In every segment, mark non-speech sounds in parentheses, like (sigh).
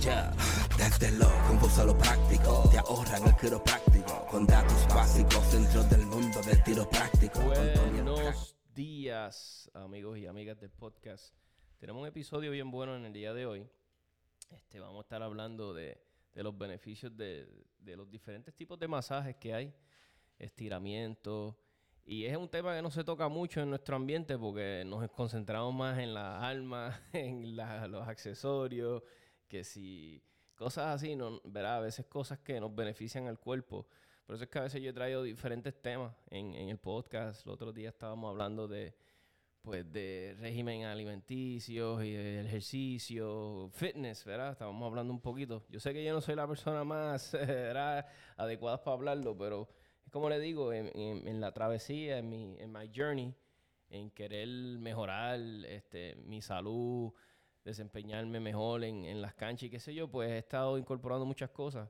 Ya, desde lo voz a lo práctico Te ahorran el quiropráctico Con datos básicos dentro del mundo del tiro práctico Buenos días, amigos y amigas del podcast. Tenemos un episodio bien bueno en el día de hoy. Este, vamos a estar hablando de, de los beneficios de, de los diferentes tipos de masajes que hay, estiramientos. Y es un tema que no se toca mucho en nuestro ambiente porque nos concentramos más en las almas, (laughs) en la- los accesorios, que si cosas así, no, ¿verdad? A veces cosas que nos benefician al cuerpo. Por eso es que a veces yo he traído diferentes temas en, en el podcast. El otro día estábamos hablando de, pues, de régimen alimenticio y de ejercicio, fitness, ¿verdad? Estábamos hablando un poquito. Yo sé que yo no soy la persona más (laughs) adecuada para hablarlo, pero es como le digo, en, en- en la travesía, en mi, en my journey, en querer mejorar este, mi salud, desempeñarme mejor en, en las canchas y qué sé yo, pues he estado incorporando muchas cosas.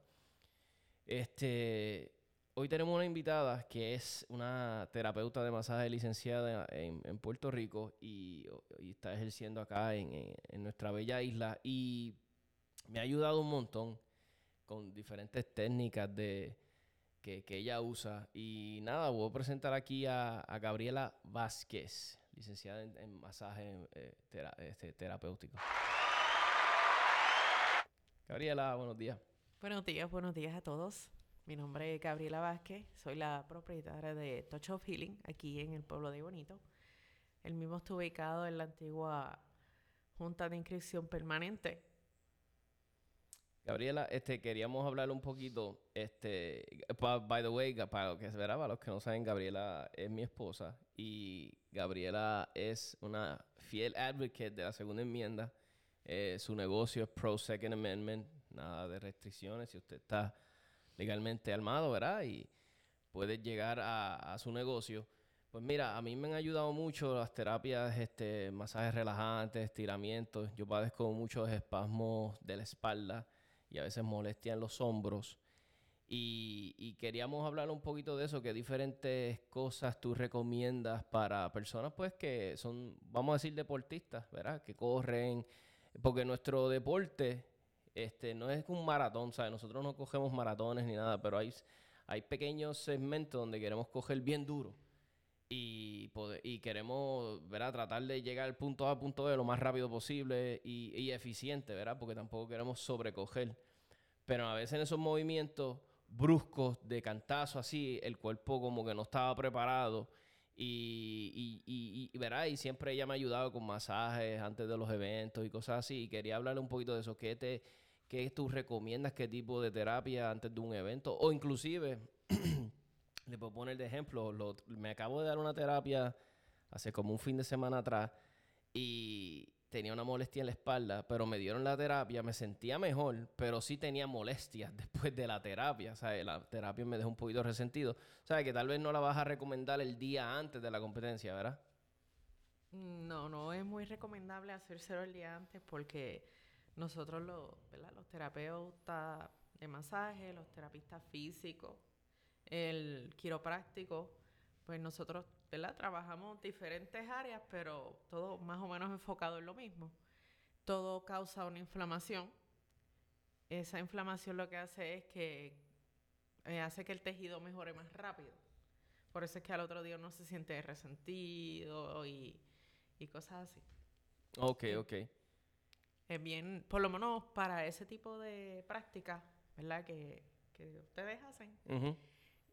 Este, hoy tenemos una invitada que es una terapeuta de masaje licenciada en, Puerto Rico y, está ejerciendo acá en, nuestra bella isla y me ha ayudado un montón con diferentes técnicas de, que, ella usa. Y nada, voy a presentar aquí a, Gabriela Vázquez, licenciada en, masaje eh, este, terapéutico. Gabriela, buenos días. Buenos días, buenos días a todos. Mi nombre es Gabriela Vázquez, soy la propietaria de Touch of Healing aquí en el pueblo de Bonito. El mismo está ubicado en la antigua Junta de Inscripción Permanente. Gabriela, este, queríamos hablar un poquito, este, by the way, ga- para los que, ¿verdad? para los que no saben, Gabriela es mi esposa y Gabriela es una fiel advocate de la segunda enmienda. Eh, su negocio es Pro Second Amendment, nada de restricciones. Si usted está legalmente armado, ¿verdad? Y puede llegar a, su negocio. Pues mira, a mí me han ayudado mucho las terapias, este, masajes relajantes, estiramientos. Yo padezco muchos espasmos de la espalda y a veces molestia en los hombros. Y, y queríamos hablar un poquito de eso, que diferentes cosas tú recomiendas para personas pues que son, vamos a decir, deportistas, ¿verdad? Que corren, porque nuestro deporte este, no es un maratón, ¿sabes? Nosotros no cogemos maratones ni nada, pero hay, hay pequeños segmentos donde queremos coger bien duro y, y queremos, ¿verdad? Tratar de llegar al punto A al punto B lo más rápido posible y, eficiente, ¿verdad? Porque tampoco queremos sobrecoger. Pero a veces en esos movimientos bruscos de cantazo así, el cuerpo como que no estaba preparado. Y, y, y, ¿verdad? y siempre ella me ha ayudado con masajes antes de los eventos y cosas así. Y quería hablarle un poquito de eso. ¿Qué, te, qué tú recomiendas? ¿Qué tipo de terapia antes de un evento? O inclusive, (clears throat) le puedo poner de ejemplo, lo- me acabo de dar una terapia hace como un fin de semana atrás y tenía una molestia en la espalda, pero me dieron la terapia, me sentía mejor, pero sí tenía molestias (laughs) después de la terapia, sea, la terapia me dejó un poquito resentido, sea, que tal vez no la vas a recomendar el día antes de la competencia, ¿verdad? No, no es muy recomendable hacérselo el día antes porque nosotros los, ¿verdad? los terapeutas de masaje, los terapistas físicos, el quiropráctico, pues nosotros ¿verdad? trabajamos diferentes áreas, pero todo más o menos enfocado en lo mismo. Todo causa una inflamación. Esa inflamación lo que hace es que eh, hace que el tejido mejore más rápido. Por eso es que al otro día uno se siente resentido y, y cosas así. Ok, ok. Es bien, por lo menos para ese tipo de prácticas, ¿verdad? Que, que ustedes hacen.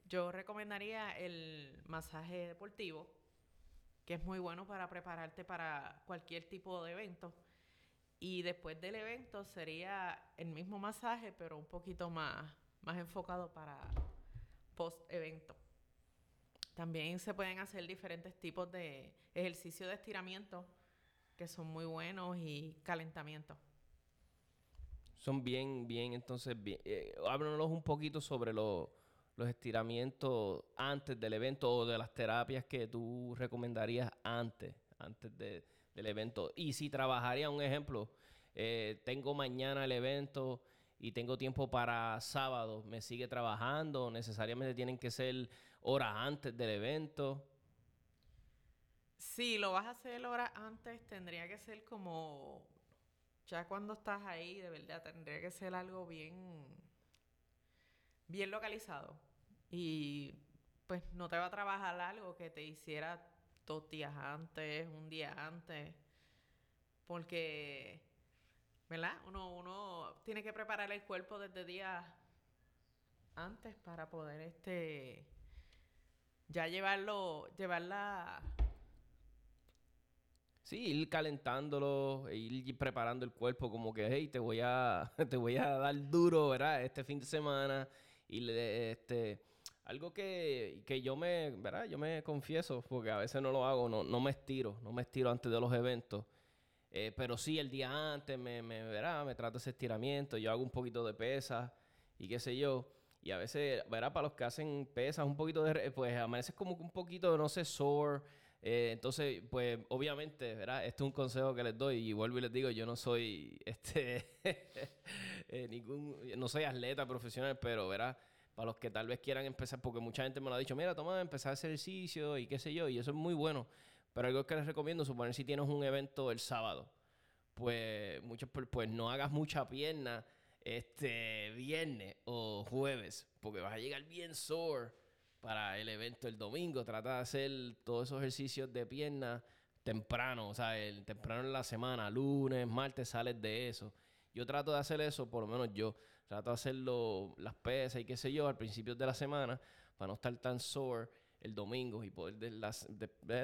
Yo recomendaría el masaje deportivo, que es muy bueno para prepararte para cualquier tipo de evento. Y después del evento sería el mismo masaje, pero un poquito más, más enfocado para post-evento. También se pueden hacer diferentes tipos de ejercicios de estiramiento que son muy buenos y calentamiento. Son bien, bien, entonces, bien, eh, háblanos un poquito sobre lo- los estiramientos antes del evento o de las terapias que tú recomendarías antes, antes de- del evento. Y si trabajaría, un ejemplo, eh, tengo mañana el evento y tengo tiempo para sábado, ¿me sigue trabajando? ¿Necesariamente tienen que ser horas antes del evento? Si lo vas a hacer horas antes, tendría que ser como, ya cuando estás ahí, de verdad, tendría que ser algo bien, bien localizado. Y pues no te va a trabajar algo que te hiciera dos días antes, un día antes, porque ¿verdad? Uno, uno tiene que preparar el cuerpo desde días antes para poder este ya llevarlo, llevarla Sí, ir calentándolo, e ir preparando el cuerpo como que, hey, te voy a, (laughs) te voy a dar duro, ¿verdad? Este fin de semana. Y este, algo que, que yo me, ¿verdad? Yo me confieso, porque a veces no lo hago, no, no me estiro, no me estiro antes de los eventos. Eh, pero sí, el día antes me, me, verá, me trato ese estiramiento, yo hago un poquito de pesas y qué sé yo. Y a veces, verá, para los que hacen pesas, un poquito de, pues amaneces como un poquito, no sé, sore. Eh, entonces, pues obviamente, ¿verdad? Este es un consejo que les doy y vuelvo y les digo, yo no soy, (laughs) este, eh, ningún, no soy atleta profesional, pero, ¿verdad? Para los que tal vez quieran empezar, porque mucha gente me lo ha dicho, mira, toma, empezar a hacer ejercicio y qué sé yo, y eso es muy bueno. Pero algo que les recomiendo, suponer si tienes un evento el sábado, pues muchos pues no hagas mucha pierna este viernes o jueves, porque vas a llegar bien sore para el evento el domingo. Trata de hacer todos esos ejercicios de pierna temprano, o sea, el, temprano en la semana, lunes, martes sales de eso. Yo trato de hacer eso, por lo menos yo trato de hacerlo las pesas y qué sé yo al principio de la semana para no estar tan sore el domingo y poder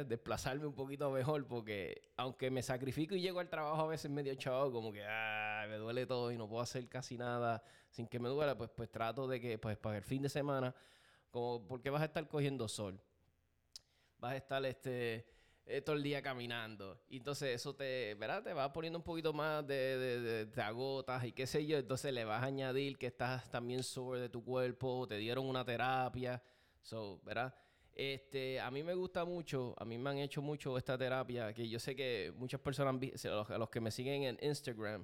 desplazarme un poquito mejor porque aunque me sacrifico y llego al trabajo a veces medio chavo como que ah, me duele todo y no puedo hacer casi nada sin que me duela pues pues trato de que pues para el fin de semana como porque vas a estar cogiendo sol vas a estar este eh, todo el día caminando y entonces eso te ¿verdad? te va poniendo un poquito más de, de, de, agotas y qué sé yo entonces le vas a añadir que estás también sobre de tu cuerpo te dieron una terapia so, ¿verdad? Este, a mí me gusta mucho, a mí me han hecho mucho esta terapia, que yo sé que muchas personas, los, los que me siguen en Instagram,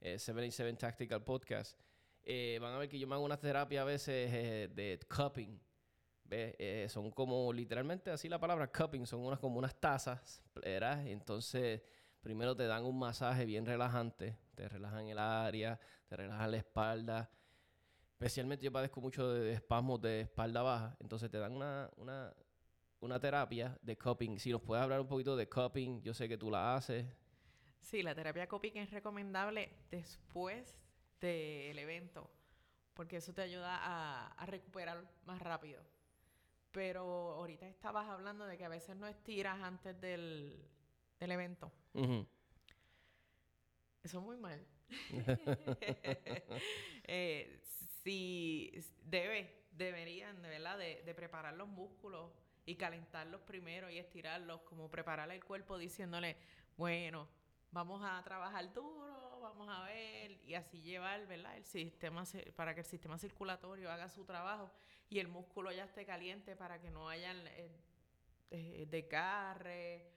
eh, 77 Tactical Podcast, eh, van a ver que yo me hago una terapia a veces eh, de cupping. Eh, son como literalmente así la palabra cupping, son unas como unas tazas, ¿verdad? Entonces, primero te dan un masaje bien relajante, te relajan el área, te relajan la espalda, Especialmente yo padezco mucho de, espasmos de espalda baja. Entonces te dan una, una, una terapia de cupping. Si nos puedes hablar un poquito de cupping, yo sé que tú la haces. Sí, la terapia cupping es recomendable después del evento, porque eso te ayuda a, a, recuperar más rápido. Pero ahorita estabas hablando de que a veces no estiras antes del, del evento. Eso es muy mal. (laughs) (laughs) eh, si debe, deberían, de verdad, de, preparar los músculos y calentarlos primero y estirarlos, como preparar el cuerpo diciéndole, bueno, vamos a trabajar duro, vamos a ver, y así llevar, ¿verdad? El sistema, para que el sistema circulatorio haga su trabajo y el músculo ya esté caliente para que no haya eh, eh, desgarre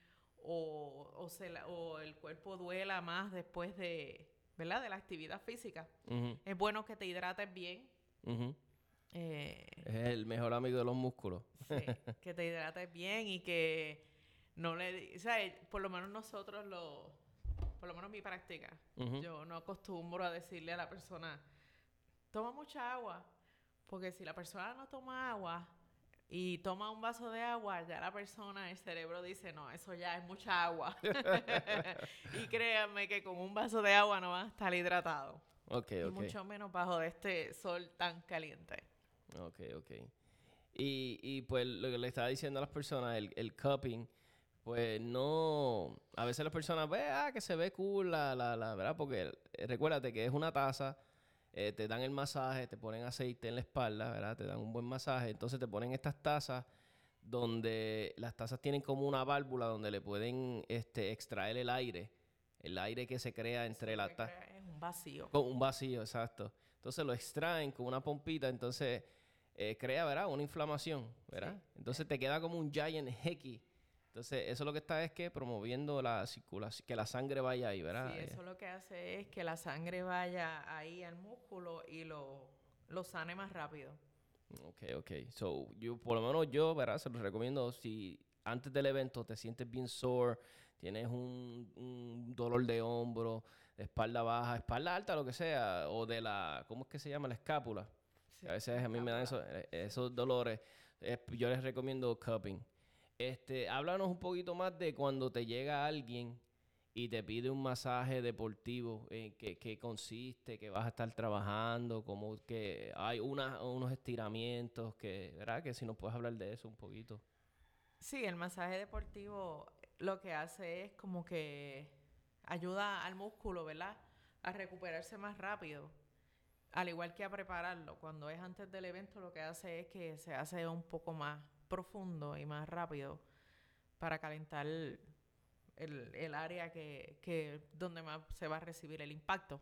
o, o, o el cuerpo duela más después de, ¿verdad? De la actividad física. Es bueno que te hidrates bien. Eh, es el mejor amigo de los músculos. Sí, (laughs) que te hidrates bien y que no le... O sea, por lo menos nosotros lo... Por lo menos mi práctica. Yo no acostumbro a decirle a la persona, toma mucha agua. Porque si la persona no toma agua, y toma un vaso de agua, ya la persona, el cerebro dice, no, eso ya es mucha agua. (laughs) (laughs) y créanme que con un vaso de agua no van a estar hidratados. Ok, y mucho menos bajo este sol tan caliente. Ok, ok. Y, y pues lo que le estaba diciendo a las personas, el, el cupping, pues no... A veces las personas, ve, ah, que se ve cool, la, la, la, ¿verdad? Porque eh, recuérdate que es una taza eh, te dan el masaje, te ponen aceite en la espalda, ¿verdad? Te dan un buen masaje. Entonces te ponen estas tazas donde las tazas tienen como una válvula donde le pueden este, extraer el aire. El aire que se crea entre las tazas. Es un vacío. Con un vacío, exacto. Entonces lo extraen con una pompita, entonces eh, crea, ¿verdad? Una inflamación, ¿verdad? Entonces te queda como un giant hickey Entonces, eso lo que está es que promoviendo la circulación, que la sangre vaya ahí, ¿verdad? Sí, Eh, eso lo que hace es que la sangre vaya ahí al músculo y lo, lo sane más rápido. Ok, ok. So, yo, por lo menos yo, ¿verdad? Se los recomiendo si antes del evento te sientes bien sore, tienes un, un dolor de hombro, de espalda baja, espalda alta, lo que sea, o de la, ¿cómo es que se llama? La escápula. Sí, a veces a mí me dan eso- eh, esos dolores. eh, yo les recomiendo cupping. Este, háblanos un poquito más de cuando te llega alguien y te pide un masaje deportivo, en qué, qué consiste, que vas a estar trabajando, como que hay unos estiramientos, que, ¿verdad? Que si nos puedes hablar de eso un poquito. Sí, el masaje deportivo lo que hace es como que ayuda al músculo, ¿verdad? A recuperarse más rápido. Al igual que a prepararlo. Cuando es antes del evento, lo que hace es que se hace un poco más profundo y más rápido para calentar el, el área que, que donde más se va a recibir el impacto.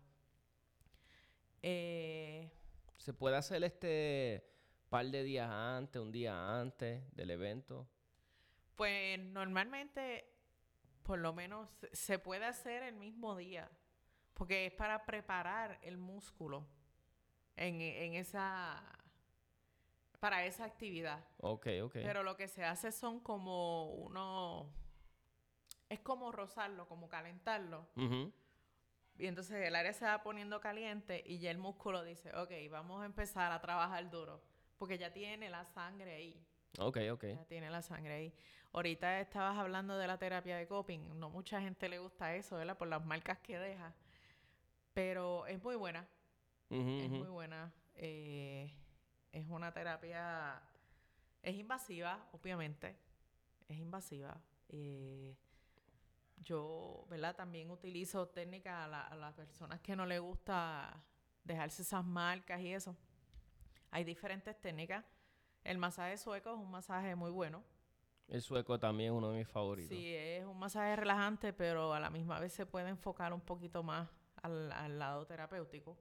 Eh, ¿Se puede hacer este par de días antes, un día antes del evento? Pues normalmente, por lo menos, se- se puede hacer el mismo día, porque es para preparar el músculo en, en esa, para esa actividad. Ok, ok. Pero lo que se hace son como uno, es como rozarlo, como calentarlo. Ujú. Y entonces el área se va poniendo caliente y ya el músculo dice, ok, vamos a empezar a trabajar duro, porque ya tiene la sangre ahí. Ok, ok. Ya tiene la sangre ahí. Ahorita estabas hablando de la terapia de coping. No mucha gente le gusta eso, ¿verdad? Por las marcas que deja. Pero es muy buena. Es muy buena. Eh, es una terapia... Es invasiva, obviamente. Es invasiva. Eh, yo, ¿verdad? También utilizo técnicas a, la- a las personas que no les gusta dejarse esas marcas y eso. Hay diferentes técnicas. El masaje sueco es un masaje muy bueno. El sueco también es uno de mis favoritos. Sí, es un masaje relajante, pero a la misma vez se puede enfocar un poquito más al, al lado terapéutico.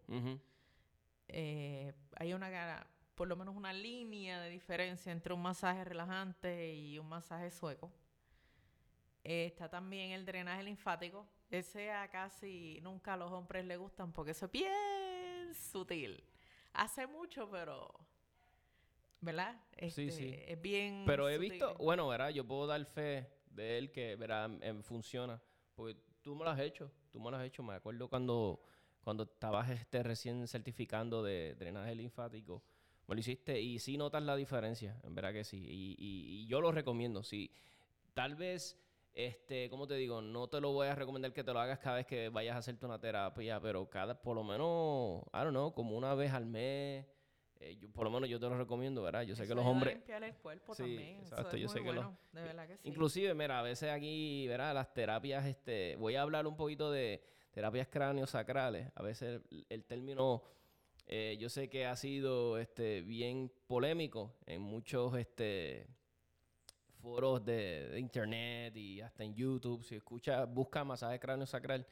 Eh, hay una, por lo menos una línea de diferencia entre un masaje relajante y un masaje sueco. Eh, está también el drenaje linfático. Ese a casi nunca a los hombres les gustan porque eso es bien sutil. Hace mucho, pero... ¿Verdad? Sí, Este, sí. Es bien Pero he sutil. visto, bueno, ¿verdad? Yo puedo dar fe de él que, ¿verdad? em, funciona. Porque tú me lo has hecho, tú me lo has hecho. Me acuerdo cuando, cuando estabas este, recién certificando de drenaje linfático. Me lo hiciste y sí notas la diferencia, en verdad que sí. Y, y- y yo lo recomiendo, sí. Tal vez, este, ¿cómo te digo? No te lo voy a recomendar que te lo hagas cada vez que vayas a hacerte una terapia, pero cada, por lo menos, I don't know, como una vez al mes. eh, yo, por lo menos yo te lo recomiendo, ¿verdad? Yo sé Eso que los hombres... limpiar el cuerpo Sí, también. eso exacto, es yo muy sé que los- bueno, de verdad que sí. Inclusive, mira, a veces aquí, ¿verdad? Las terapias, este, voy a hablar un poquito de terapias cráneos-sacrales. A veces el, el término, eh, yo sé que ha sido, este, bien polémico en muchos, este, foros de, de internet y hasta en YouTube. Si escucha, busca masaje cráneo-sacral,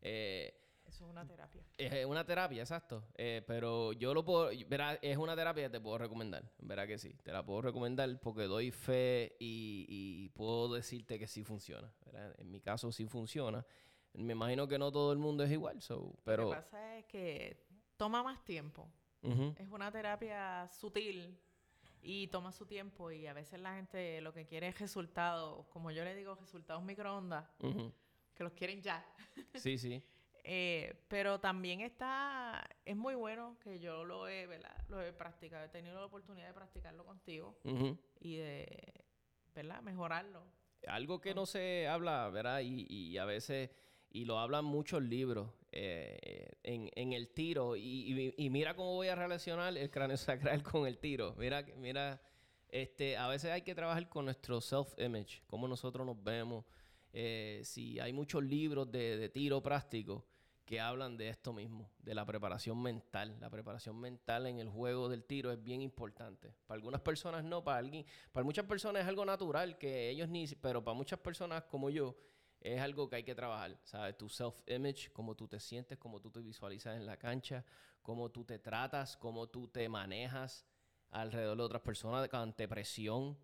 eh, Eso es una terapia. es una terapia, exacto. Eh, pero yo lo puedo, verá, es una terapia que te puedo recomendar. Verá que sí. Te la puedo recomendar porque doy fe y, y puedo decirte que sí funciona. ¿verdad? En mi caso sí funciona. Me imagino que no todo el mundo es igual, so, Lo pero... que pasa es que toma más tiempo. Es una terapia sutil y toma su tiempo y a veces la gente lo que quiere es resultados, como yo le digo, resultados microondas, que los quieren ya. Sí, sí. (laughs) Eh, pero también está, es muy bueno que yo lo he, ¿verdad? Lo he practicado, he tenido la oportunidad de practicarlo contigo y de, ¿verdad? Mejorarlo. Algo que no se habla, ¿verdad? Y, y a veces, y lo hablan muchos libros, eh, en, en el tiro, y, y- mira cómo voy a relacionar el cráneo sacral (laughs) con el tiro. Mira, mira, este, a veces hay que trabajar con nuestro self-image, cómo nosotros nos vemos. Eh, si hay muchos libros de, de tiro práctico que hablan de esto mismo, de la preparación mental. La preparación mental en el juego del tiro es bien importante. Para algunas personas no, para alguien, para muchas personas es algo natural que ellos ni, pero para muchas personas como yo es algo que hay que trabajar, ¿sabes? Tu self-image, cómo tú te sientes, cómo tú te visualizas en la cancha, cómo tú te tratas, cómo tú te manejas alrededor de otras personas ante presión.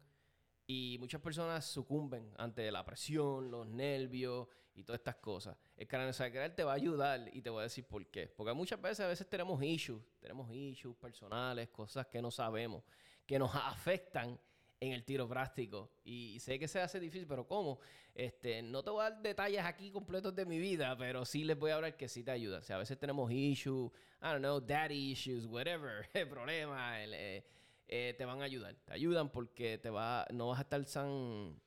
Y muchas personas sucumben ante la presión, los nervios y todas estas cosas. El craneosacral te va a ayudar y te voy a decir por qué. Porque muchas veces a veces tenemos issues, tenemos issues personales, cosas que no sabemos, que nos (laughs) afectan en el tiro práctico. Y sé que se hace difícil, pero ¿cómo? Este, no te voy a dar detalles aquí completos de mi vida, pero sí les voy a hablar que sí te ayuda. O sea, a veces tenemos issues, I don't know, daddy issues, whatever, (laughs) el problema, eh, eh, te van a ayudar. Te ayudan porque te va, no vas a estar tan...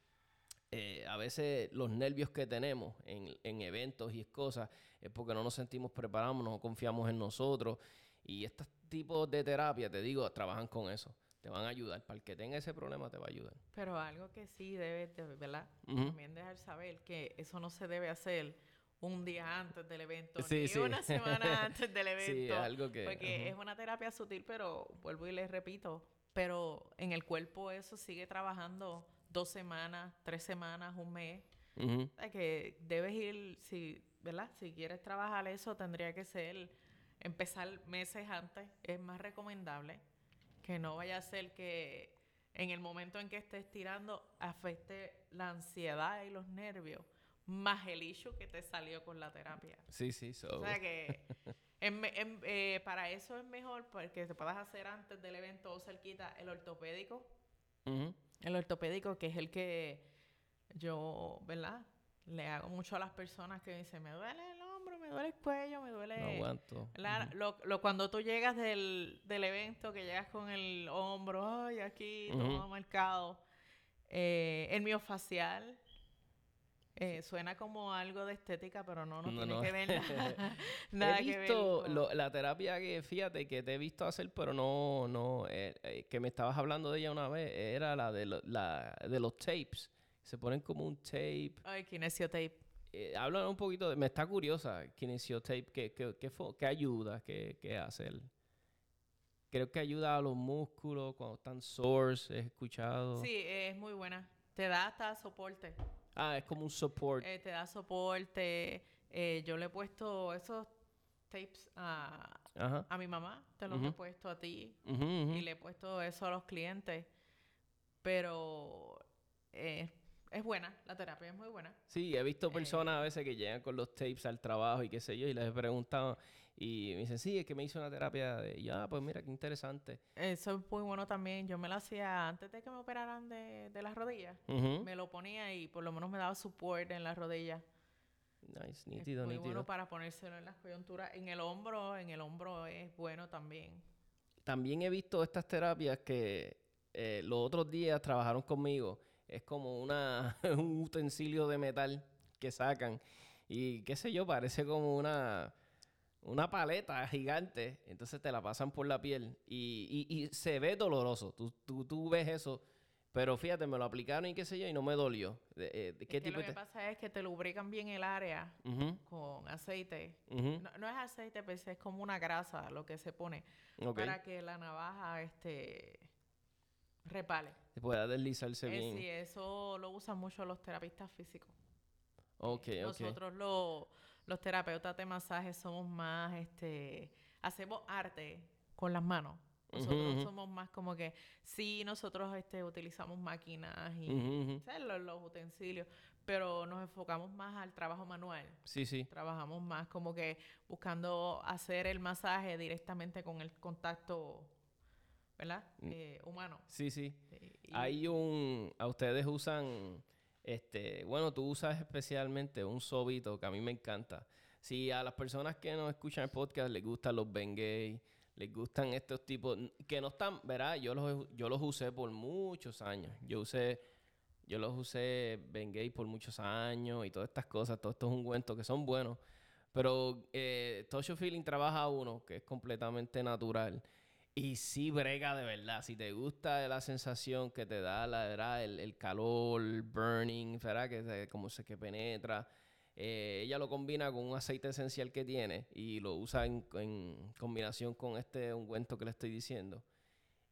Eh, a veces los nervios que tenemos en, en eventos y cosas es porque no nos sentimos preparados, no confiamos en nosotros. Y estos tipos de terapia, te digo, trabajan con eso te van a ayudar. Para el que tenga ese problema, te va a ayudar. Pero algo que sí debe, de, ¿verdad? También dejar saber que eso no se debe hacer un día antes del evento, ni una semana (laughs) antes del evento. Sí, algo que... Porque es una terapia sutil, pero vuelvo y les repito, pero en el cuerpo eso sigue trabajando dos semanas, tres semanas, un mes. que debes ir, si, ¿verdad? Si quieres trabajar eso, tendría que ser empezar meses antes. Es más recomendable que no vaya a ser que en el momento en que estés tirando afecte la ansiedad y los nervios, más el issue que te salió con la terapia. Sí, sí, O sea que eh, para eso es mejor porque te puedas hacer antes del evento o cerquita el ortopédico. El ortopédico que es el que yo, ¿verdad? Le hago mucho a las personas que dicen, me duele el me duele el cuello, me duele... No aguanto. lo, cuando tú llegas del, evento, que llegas con el hombro, ay, aquí, todo marcado. Eh, el miofacial eh, suena como algo de estética, pero no, no, tiene que ver (laughs) nada, he visto la terapia que, fíjate, que te he visto hacer, pero no, no, eh, eh, que me estabas hablando de ella una vez, era la de, la, de los tapes. Se ponen como un tape. Ay, kinesiotape eh, un poquito de... Me está curiosa, Kinesiotape, ¿qué, qué, qué, qué ayuda? ¿Qué, ¿Qué hace Creo que ayuda a los músculos cuando están sores, he escuchado. Sí, es muy buena. Te da hasta soporte. Ah, es como un soporte. Eh, te da soporte. Eh, yo le he puesto esos tapes a, a mi mamá, te los he puesto a ti y le he puesto eso a los clientes. Pero eh, es buena, la terapia es muy buena. Sí, he visto eh, personas a veces que llegan con los tapes al trabajo y qué sé yo, y les he preguntado y me dicen, sí, es que me hizo una terapia de... ya, ah, pues mira, qué interesante. Eso es muy bueno también. Yo me lo hacía antes de que me operaran de, las rodillas. Me lo ponía y por lo menos me daba support en las rodillas. Nice, nítido, es muy bueno para ponérselo en las coyunturas. En el hombro, en el hombro es bueno también. También he visto estas terapias que eh, los otros días trabajaron conmigo es como una, (laughs) un utensilio de metal que sacan. Y qué sé yo, parece como una, una paleta gigante. Entonces te la pasan por la piel. Y, y, se ve doloroso. Tú, tú, tú, ves eso. Pero fíjate, me lo aplicaron y qué sé yo, y no me dolió. Eh, ¿qué tipo lo que pasa es que te lubrican bien el área con aceite. no, es aceite, pero es como una grasa lo que se pone. Para que la navaja este, repale pueda deslizarse eh, bien. Sí, eso lo usan mucho los terapistas físicos. Ok, Nosotros los terapeutas de masaje somos más, este, hacemos arte con las manos. Nosotros somos más como que, sí, nosotros este, utilizamos máquinas y los, utensilios, pero nos enfocamos más al trabajo manual. Sí, sí. Trabajamos más como que buscando hacer el masaje directamente con el contacto ¿verdad? Mm. Eh, humano. Sí, sí. Hay un... A ustedes usan... Este, bueno, tú usas especialmente un sobito que a mí me encanta. Si a las personas que nos escuchan el podcast les gustan los Bengay, les gustan estos tipos que no están, ¿verdad? Yo los, yo los usé por muchos años. Yo usé, yo los usé Bengay por muchos años y todas estas cosas, todos estos ungüentos que son buenos. Pero eh, Tosho Feeling trabaja uno que es completamente natural y sí brega de verdad. Si te gusta la sensación que te da la verdad, el, calor, el burning, ¿verdad? Que como se que penetra. Eh, ella lo combina con un aceite esencial que tiene y lo usa en, combinación con este ungüento que le estoy diciendo.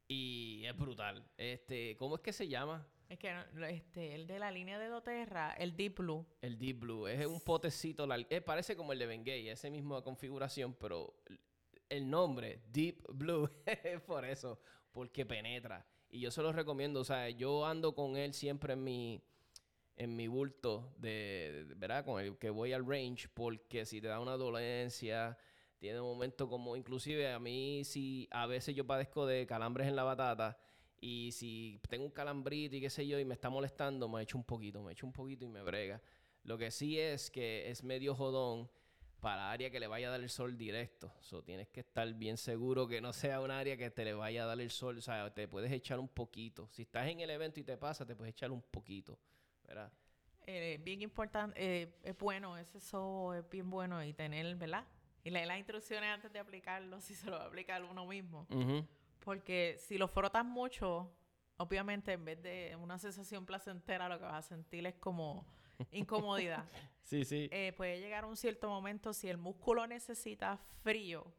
Y es brutal. Este, ¿cómo es que se llama? Es que este, el de la línea de doTERRA, el Deep Blue. El Deep Blue. Es un potecito. Eh, parece como el de Bengay, esa misma configuración, pero el nombre, Deep Blue, (laughs) por eso, porque penetra. Y yo se los recomiendo, o sea, yo ando con él siempre en mi, en mi bulto, de, ¿verdad? Con el que voy al range, porque si te da una dolencia, tiene momentos como, inclusive a mí, si a veces yo padezco de calambres en la batata, y si tengo un calambrito y qué sé yo, y me está molestando, me echo un poquito, me echo un poquito y me brega. Lo que sí es que es medio jodón para área que le vaya a dar el sol directo. So, tienes que estar bien seguro que no sea un área que te le vaya a dar el sol. O sea, te puedes echar un poquito. Si estás en el evento y te pasa, te puedes echar un poquito. ¿Verdad? Eh, bien importante, eh, es bueno, ese sobo es bien bueno y tener, ¿verdad? Y leer las instrucciones antes de aplicarlo, (laughs) si se lo va a aplicar uno mismo. Porque si lo frotas mucho, obviamente en vez de una sensación placentera, lo que vas a sentir es como (laughs) incomodidad. sí, sí. Eh, puede llegar un cierto momento, si el músculo necesita frío,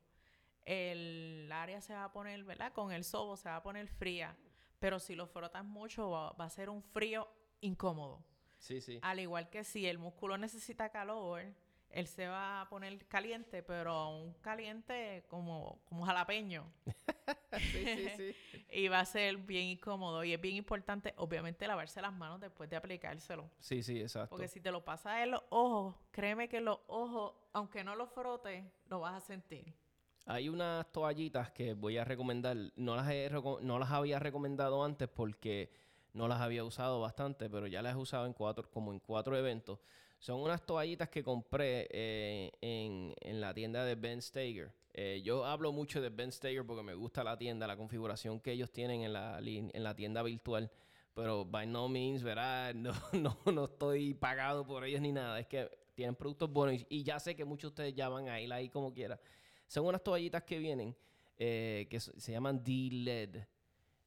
el área se va a poner, ¿verdad? Con el sobo se va a poner fría. Pero si lo frotas mucho, va, a ser un frío incómodo. Sí, sí. Al igual que si el músculo necesita calor, él se va a poner caliente, pero un caliente como, como jalapeño. (laughs) (laughs) sí, sí, sí. (laughs) y va a ser bien incómodo. Y es bien importante, obviamente, lavarse las manos después de aplicárselo. Sí, sí, exacto. Porque si te lo pasas en los ojos, créeme que los ojos, aunque no lo frotes, lo vas a sentir. Hay unas toallitas que voy a recomendar. No las, no las había recomendado antes porque no las había usado bastante, pero ya las he usado en cuatro, como en cuatro eventos. Son unas toallitas que compré eh, en, la tienda de Ben Stager. Eh, yo hablo mucho de Ben Stager porque me gusta la tienda, la configuración que ellos tienen en la, en la tienda virtual. Pero by no means, ¿verdad? (laughs) No, no, no estoy pagado por ellos ni nada. Es que tienen productos buenos y, ya sé que muchos de ustedes ya van a ir ahí como quiera. Son unas toallitas que vienen eh, que se llaman D-LED.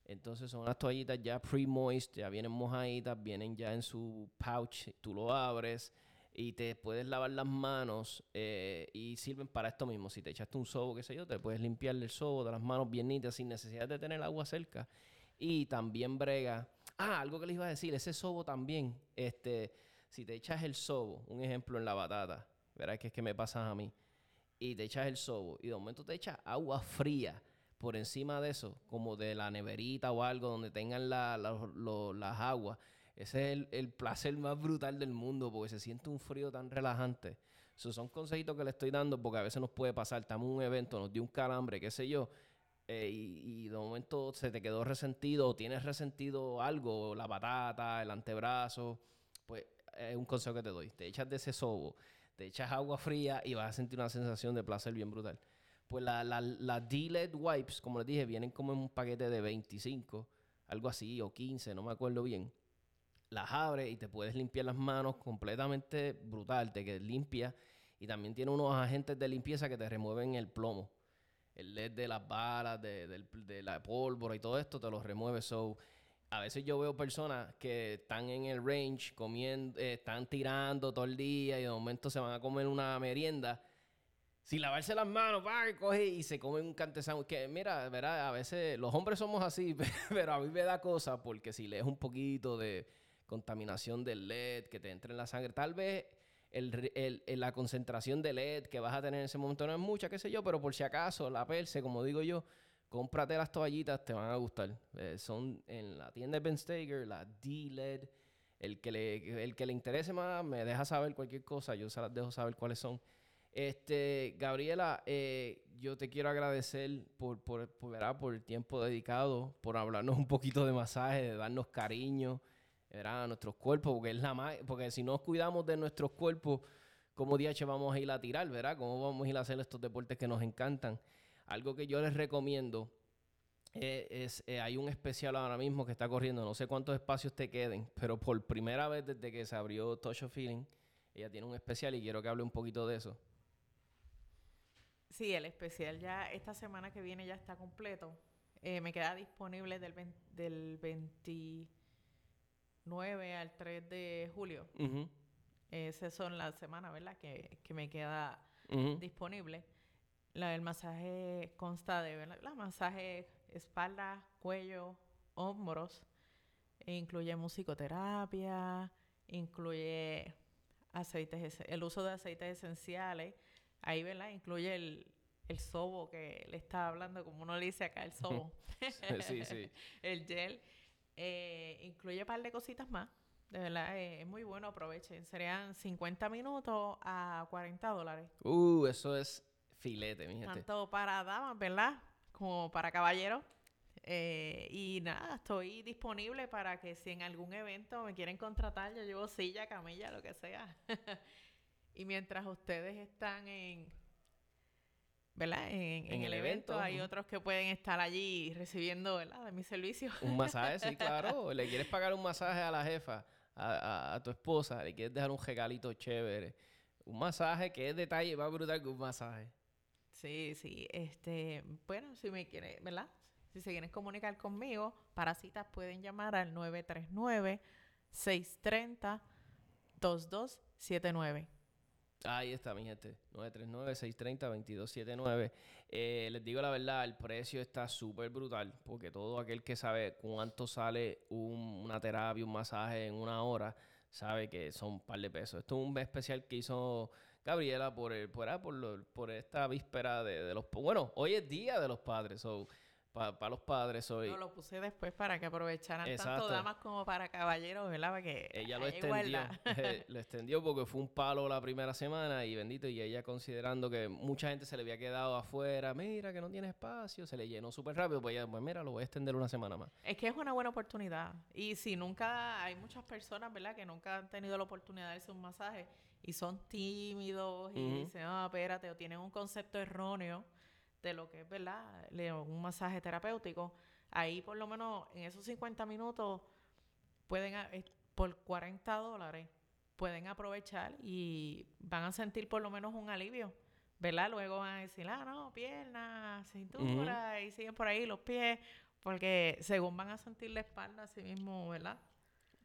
Entonces son unas toallitas ya pre-moist, ya vienen mojaditas, vienen ya en su pouch, tú lo abres y te puedes lavar las manos eh, y sirven para esto mismo. Si te echaste un sobo, qué sé yo, te puedes limpiar el sobo de las manos bien nítidas sin necesidad de tener agua cerca. Y también brega. Ah, algo que les iba a decir, ese sobo también, este, si te echas el sobo, un ejemplo en la batata, verás que es que me pasa a mí, y te echas el sobo y de momento te echas agua fría por encima de eso, como de la neverita o algo donde tengan las aguas, ese es el, placer más brutal del mundo porque se siente un frío tan relajante. Esos son consejitos que le estoy dando porque a veces nos puede pasar, estamos en un evento, nos dio un calambre, qué sé yo, eh, y, de momento se te quedó resentido o tienes resentido algo, la patata, el antebrazo, pues es un consejo que te doy. Te echas de ese sobo, te echas agua fría y vas a sentir una sensación de placer bien brutal. Pues las la, D-LED wipes, como les dije, vienen como en un paquete de 25, algo así, o 15, no me acuerdo bien. Las abres y te puedes limpiar las manos completamente brutal, te quedas limpia. Y también tiene unos agentes de limpieza que te remueven el plomo. El LED de las balas, de, la pólvora y todo esto te lo remueve. So, a veces yo veo personas que están en el range comiendo, eh, están tirando todo el día y de momento se van a comer una merienda sin lavarse las manos, va, coge y se come un cantesano. Que mira, ¿verdad? a veces los hombres somos así, (laughs) pero a mí me da cosa porque si lees un poquito de contaminación del LED que te entra en la sangre, tal vez el, la concentración de LED que vas a tener en ese momento no es mucha, qué sé yo, pero por si acaso, la perse, como digo yo, cómprate las toallitas, te van a gustar. Eh, son en la tienda de Ben Stager, la D-LED. El que, le, el que le interese más, me deja saber cualquier cosa, yo se las dejo saber cuáles son. Este, Gabriela, eh, yo te quiero agradecer por, por, por, el tiempo dedicado, por hablarnos un poquito de masaje, de darnos cariño a nuestros cuerpos, porque es la porque si no cuidamos de nuestros cuerpos, ¿cómo DH vamos a ir a tirar, verdad? ¿Cómo vamos a ir a hacer estos deportes que nos encantan? Algo que yo les recomiendo eh, es, eh, hay un especial ahora mismo que está corriendo, no sé cuántos espacios te queden, pero por primera vez desde que se abrió Touch of Feeling, ella tiene un especial y quiero que hable un poquito de eso. Sí, el especial ya esta semana que viene ya está completo. Eh, me queda disponible del, del 29 al 3 de julio. Esas son las semanas, ¿verdad? Que, me queda disponible. La, el masaje consta de, ¿verdad? La masaje espalda, cuello, hombros. E incluye musicoterapia, incluye aceites, el uso de aceites esenciales Ahí, ¿verdad? Incluye el, el sobo que le estaba hablando, como uno le dice acá, el sobo. (laughs) sí, sí. (laughs) el gel. Eh, incluye un par de cositas más. De verdad, eh, es muy bueno, aprovechen. Serían 50 minutos a 40 dólares. Uh, eso es filete, mi gente. Tanto para damas, ¿verdad? Como para caballeros. Eh, y nada, estoy disponible para que si en algún evento me quieren contratar, yo llevo silla, camilla, lo que sea. (laughs) y mientras ustedes están en, ¿verdad? En, el, evento, hay otros que pueden estar allí recibiendo, ¿verdad? De mi servicio. Un (laughs) masaje, sí, claro. Le quieres pagar un masaje a la jefa, a, tu esposa, le quieres dejar un regalito chévere. Un masaje que es detalle más brutal que un masaje. Sí, sí. Este, bueno, si me quiere, ¿verdad? Si se quieren comunicar conmigo, para citas pueden llamar al 939-630-2279. Ahí está, mi gente. 939-630-2279. Eh, les digo la verdad, el precio está súper brutal, porque todo aquel que sabe cuánto sale una terapia, un masaje en una hora, sabe que son un par de pesos. Esto es un especial que hizo Gabriela por el, por, ah, por, por esta víspera de, de, los... Bueno, hoy es Día de los Padres, so para los padres hoy. No, lo puse después para que aprovecharan tanto damas como para caballeros, ¿verdad? Para que ella lo extendió, (laughs) lo extendió porque fue un palo la primera semana y bendito, y ella considerando que mucha gente se le había quedado afuera, mira que no tiene espacio, se le llenó súper rápido, pues ella, pues mira, lo voy a extender una semana más. Es que es una buena oportunidad. Y si nunca, hay muchas personas, ¿verdad? Que nunca han tenido la oportunidad de hacer un masaje y son tímidos y dicen, ah, espérate, o tienen un concepto erróneo de lo que es, ¿verdad? Un masaje terapéutico. Ahí por lo menos en esos 50 minutos pueden, eh, por 40 dólares, pueden aprovechar y van a sentir por lo menos un alivio. ¿verdad? Luego van a decir, ah, no, piernas, cintura, y siguen por ahí los pies, porque según van a sentir la espalda así mismo, ¿verdad?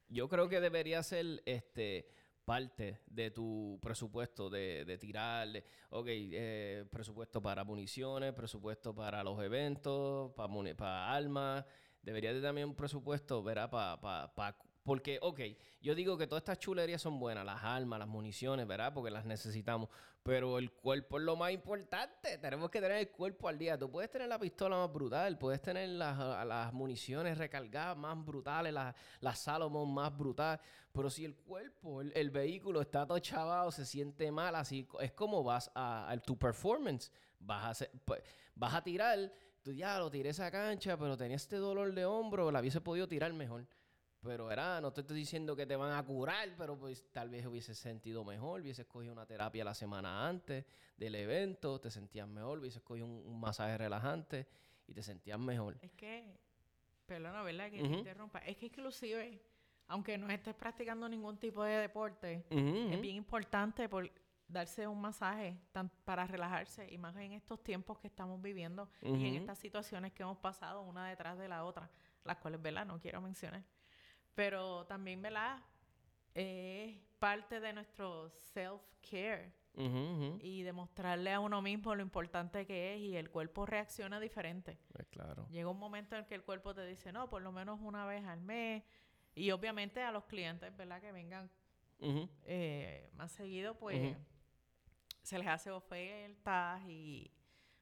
Yo creo que debería ser, este, parte de tu presupuesto de, de tirar, de, ok, eh, presupuesto para municiones, presupuesto para los eventos, para, para armas, debería de también un presupuesto, ¿verdad? Para pa, porque, ok, yo digo que todas estas chulerías son buenas, las armas, las municiones, ¿verdad? Porque las necesitamos. Pero el cuerpo es lo más importante. Tenemos que tener el cuerpo al día. Tú puedes tener la pistola más brutal, puedes tener las, municiones recargadas más brutales, las la Salomon más brutal. Pero si el cuerpo, el, vehículo está todo chavado, se siente mal, así es como vas a, tu performance. Vas a, pues, vas a tirar, tú ya lo tiré esa cancha, pero tenía este dolor de hombro, la hubiese podido tirar mejor. Pero era, no te estoy diciendo que te van a curar, pero pues tal vez hubiese sentido mejor, hubiese cogido una terapia la semana antes del evento, te sentías mejor, hubiese cogido un, masaje relajante y te sentías mejor. Es que, perdona, ¿verdad? Que te interrumpa. Es que inclusive, aunque no estés practicando ningún tipo de deporte, es bien importante por darse un masaje para relajarse y más en estos tiempos que estamos viviendo y en estas situaciones que hemos pasado una detrás de la otra, las cuales, ¿verdad? No quiero mencionar. Pero también, ¿verdad? Es parte de nuestro self-care. Y demostrarle a uno mismo lo importante que es y el cuerpo reacciona diferente. Pues claro. Llega un momento en que el cuerpo te dice, no, por lo menos una vez al mes. Y obviamente a los clientes, ¿verdad? Que vengan eh, más seguido, pues se les hace ofertas y,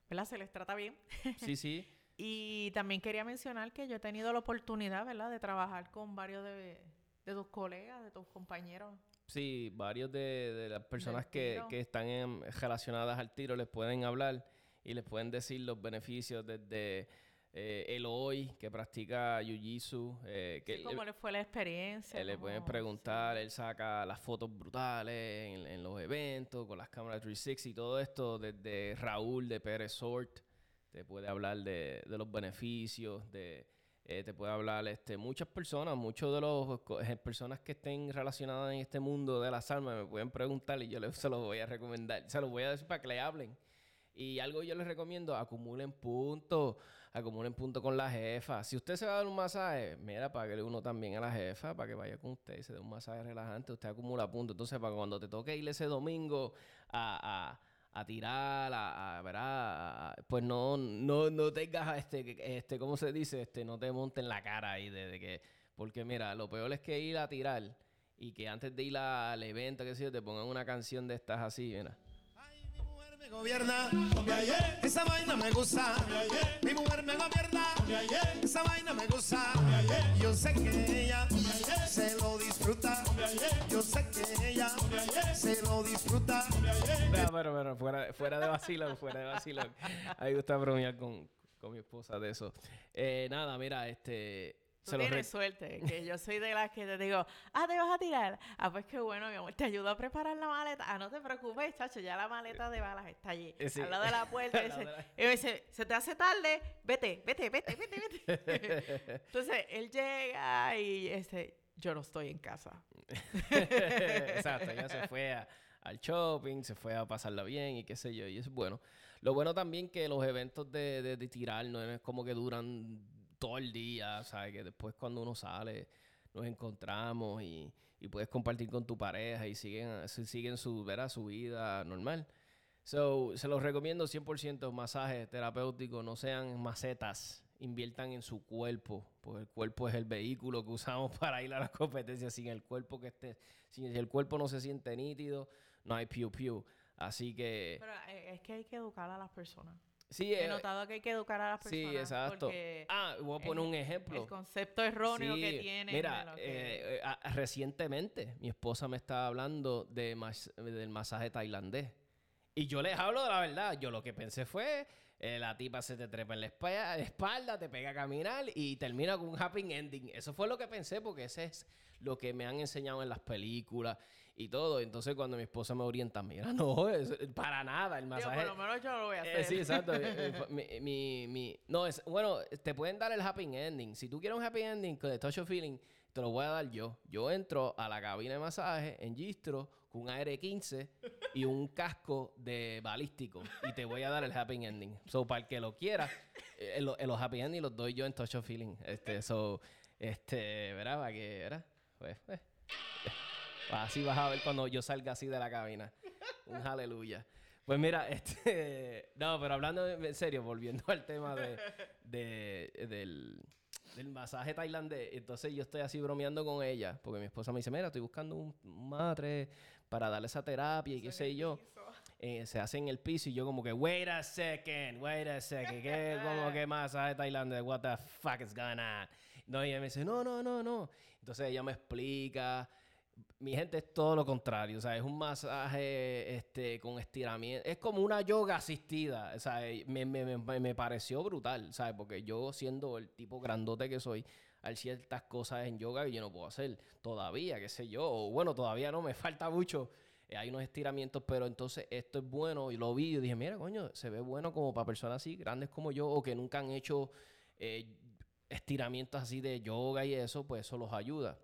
¿verdad? Se les trata bien. Sí, sí. (laughs) Y también quería mencionar que yo he tenido la oportunidad, ¿verdad?, de trabajar con varios de, tus colegas, de tus compañeros. Sí, varios de, las personas que, están relacionadas al tiro les pueden hablar y les pueden decir los beneficios desde eh, el hoy que practica Jiu-Jitsu. Eh, ¿Cómo le fue la experiencia? le pueden preguntar, él saca las fotos brutales en, en, los eventos con las cámaras 360 y todo esto desde Raúl de Pérez Sort te puede hablar de, los beneficios, de, eh, te puede hablar este, muchas personas, muchos de los eh, personas que estén relacionadas en este mundo de las almas me pueden preguntar y yo les, (laughs) se los voy a recomendar, se los voy a decir para que le hablen. Y algo yo les recomiendo, acumulen puntos, acumulen puntos con la jefa. Si usted se va a dar un masaje, mira, págale uno también a la jefa para que vaya con usted y se dé un masaje relajante, usted acumula puntos. Entonces, para cuando te toque ir ese domingo a a tirar, a, ¿verdad? pues no, no, no tengas, este, este, ¿cómo se dice? Este, no te monten la cara ahí de, que, porque mira, lo peor es que ir a tirar y que antes de ir al evento, que sé yo, te pongan una canción de estas así, mira. Me gobierna, esa vaina me gusta. Mi mujer me gobierna, esa vaina me gusta. Yo sé que ella se lo disfruta. Yo sé que ella se lo disfruta. No, pero, pero fuera, fuera de vacilón, fuera de vacilón. A mí me gusta bromear con, con mi esposa de eso. Eh, nada, mira, este... Tú se tienes suerte, que yo soy de las que te digo, ah, te vas a tirar. Ah, pues qué bueno, mi amor, te ayudo a preparar la maleta. Ah, no te preocupes, chacho, ya la maleta de balas está allí, Eh, sí. al lado de la (laughs) puerta. y, dice- de la- y me dice, se te hace tarde, vete, vete, vete, vete, vete. (laughs) Entonces, él llega y este, yo no estoy en casa. (laughs) Exacto, ella se fue a- al shopping, se fue a pasarla bien y qué sé yo, y es bueno. Lo bueno también que los eventos de, de, de tirar no es como que duran todo el día, ¿sabes? Que después cuando uno sale nos encontramos y, puedes compartir con tu pareja y siguen, siguen su, su vida normal. So, se los recomiendo 100% masajes terapéuticos, no sean macetas, inviertan en su cuerpo, porque el cuerpo es el vehículo que usamos (laughs) para ir a las competencias. Sin el cuerpo que esté, si el cuerpo no se siente nítido, no hay piu piu. Así que Pero eh, es que hay que educar a las personas. Sí, He eh, notado que hay que educar a las personas. sí, exacto. Ah, voy a poner el- un ejemplo. El concepto erróneo que Sí, tienen. Mira, de lo que- eh, eh, recientemente mi esposa me estaba hablando de mas- del masaje tailandés. Y yo les hablo de la verdad. Yo lo que pensé fue, eh, la tipa se te trepa en la espa- espalda, te pega a caminar y termina con un happy ending. Eso fue lo que pensé porque ese es lo que me han enseñado en las películas y todo. Entonces cuando mi esposa me orienta, mira, (laughs) no, es- para nada. El Digo, masaje... por lo menos yo lo voy a hacer. Eh, sí, exacto. Eh, eh, (laughs) mi, mi- mi- no, es, bueno, te pueden dar el happy ending. Si tú quieres un happy ending con el touch of feeling, te lo voy a dar yo. Yo entro a la cabina de masaje en Gistro con un AR-15 y un casco de balístico y te voy a dar el happy ending. So, para el que lo quiera, eh, eh, los happy ending los doy yo en touch of feeling. Este, so, este, ¿verdad? Para que, ¿verdad? Pues, pues, Así vas a ver cuando yo salga así de la cabina. Un aleluya. Pues mira, (laughs) este. No, pero hablando en serio, volviendo al tema de, de- del, del masaje tailandés. Entonces yo estoy así bromeando con ella, porque mi esposa me dice: Mira, estoy buscando un matre para darle esa terapia y qué sé yo. Eh, se hace en el piso y yo, como que, wait a second, wait a second, ¿qué? Como que (laughs) masaje tailandés? What the fuck is going on? No, y ella me dice: No, no, no, no. Entonces ella me explica. Mi gente es todo lo contrario, o sea, es un masaje este, con estiramiento, es como una yoga asistida, o sea, me, me, me, me pareció brutal, ¿sabes? Porque yo siendo el tipo grandote que soy, hay ciertas cosas en yoga que yo no puedo hacer todavía, qué sé yo, o bueno, todavía no, me (laughs) falta mucho, eh, hay unos estiramientos, pero entonces esto es bueno, y lo vi y dije, mira, coño, se ve bueno como para personas así, grandes como yo, o que nunca han hecho eh, estiramientos así de yoga y eso, pues eso los ayuda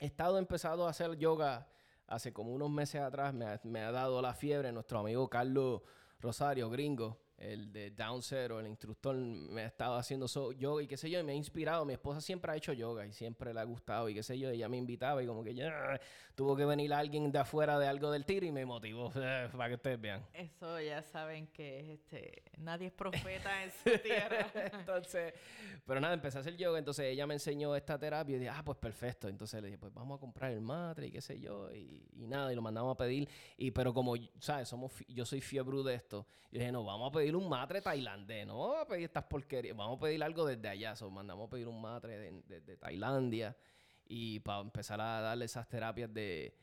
he estado empezando a hacer yoga hace como unos meses atrás. Me ha, me ha dado la fiebre. Nuestro amigo Carlos Rosario, gringo, el de Down Zero, el instructor, me ha estado haciendo so- yoga y qué sé yo. Y me ha inspirado. Mi esposa siempre ha hecho yoga y siempre le ha gustado y qué sé yo. Ella me invitaba y como que ya tuvo que venir alguien de afuera de algo del tiro y me motivó (laughs) para que ustedes vean. Eso ya saben que es este, nadie es profeta en su (laughs) tierra. entonces, pero nada, empecé a hacer yoga. Entonces ella me enseñó esta terapia y dije, ah, pues perfecto. Entonces le dije, pues vamos a comprar el matre y qué sé yo. Y, y nada, y lo mandamos a pedir. Y pero como, ¿sabes? Somos, yo soy fiebre de esto. Y dije, no, vamos a pedir un matre tailandés. No vamos a pedir estas porquerías. Vamos a pedir algo desde allá. So, mandamos a pedir un matre de, de- de Tailandia. Y para empezar a darle esas terapias de,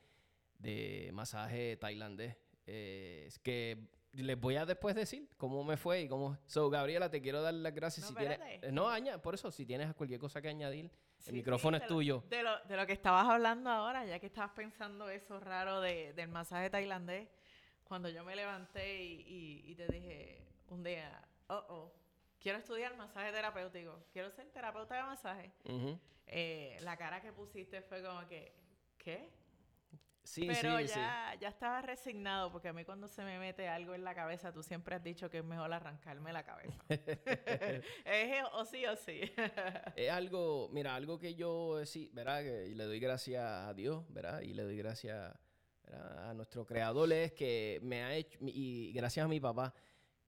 de masaje tailandés. Eh, es que les voy a después decir cómo me fue y cómo... So, Gabriela, te quiero dar las gracias. No, si tienes, espérate. eh, no, aña, por eso, si tienes cualquier cosa que añadir, Sí, el micrófono sí, es lo- tuyo. De lo, de lo que estabas hablando ahora, ya que estabas pensando eso raro de, del masaje tailandés, cuando yo me levanté y, y- y te dije un día, oh, oh, quiero estudiar masaje terapéutico, quiero ser terapeuta de masaje, eh, la cara que pusiste fue como que, ¿qué? Sí, Pero sí, sí. ya, ya estaba resignado, porque a mí cuando se me mete algo en la cabeza, tú siempre has dicho que es mejor arrancarme la cabeza. (laughs) es o sí o sí. Es algo, mira, algo que yo sí, ¿verdad? Que le doy gracias a Dios, ¿verdad? Y le doy gracias a nuestro creador es que me ha hecho, y gracias a mi papá,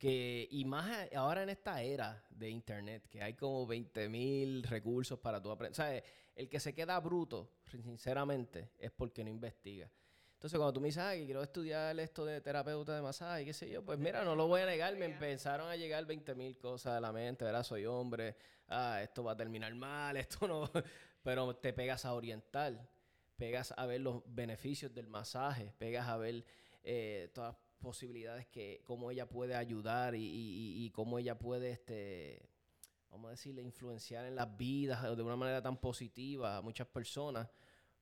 que, y más ahora en esta era de internet, que hay como 20 mil recursos para tú aprender. El que se queda bruto, sinceramente, es porque no investiga. Entonces, cuando tú me dices, que quiero estudiar esto de terapeuta de masaje, qué sé yo, pues mira, no lo voy a negar, me empezaron a llegar 20 mil cosas a la mente, ¿verdad? Soy hombre, ah, esto va a terminar mal, (laughs) esto no... Pero te pegas a orientar, pegas a ver los beneficios del masaje, pegas a ver eh, todas posibilidades que, cómo ella puede ayudar y, y, y cómo ella puede, este, vamos a decirle, influenciar en las vidas de una manera tan positiva a muchas personas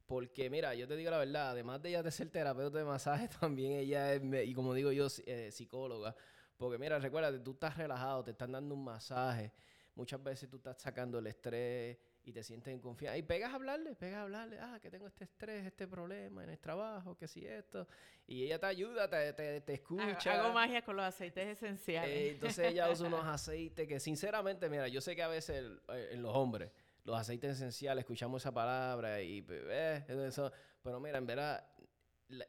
porque, mira, yo te digo la verdad, además de ella de ser terapeuta de masaje, (laughs) también ella es, y como digo yo, eh, psicóloga. Porque, mira, recuérdate, tú estás relajado, te están dando un masaje. Muchas veces tú estás sacando el estrés y te sientes en confianza. Y pegas a hablarle, pegas a hablarle, ah, que tengo este estrés, este problema en el trabajo, que si esto. Y ella te ayuda, te, te, te escucha. Hago magia con los aceites esenciales. Eh, entonces ella usa unos (laughs) aceites que, sinceramente, mira, yo sé que a veces eh, en los hombres los aceites esenciales, escuchamos esa palabra y eh, eso, pero mira, en verdad,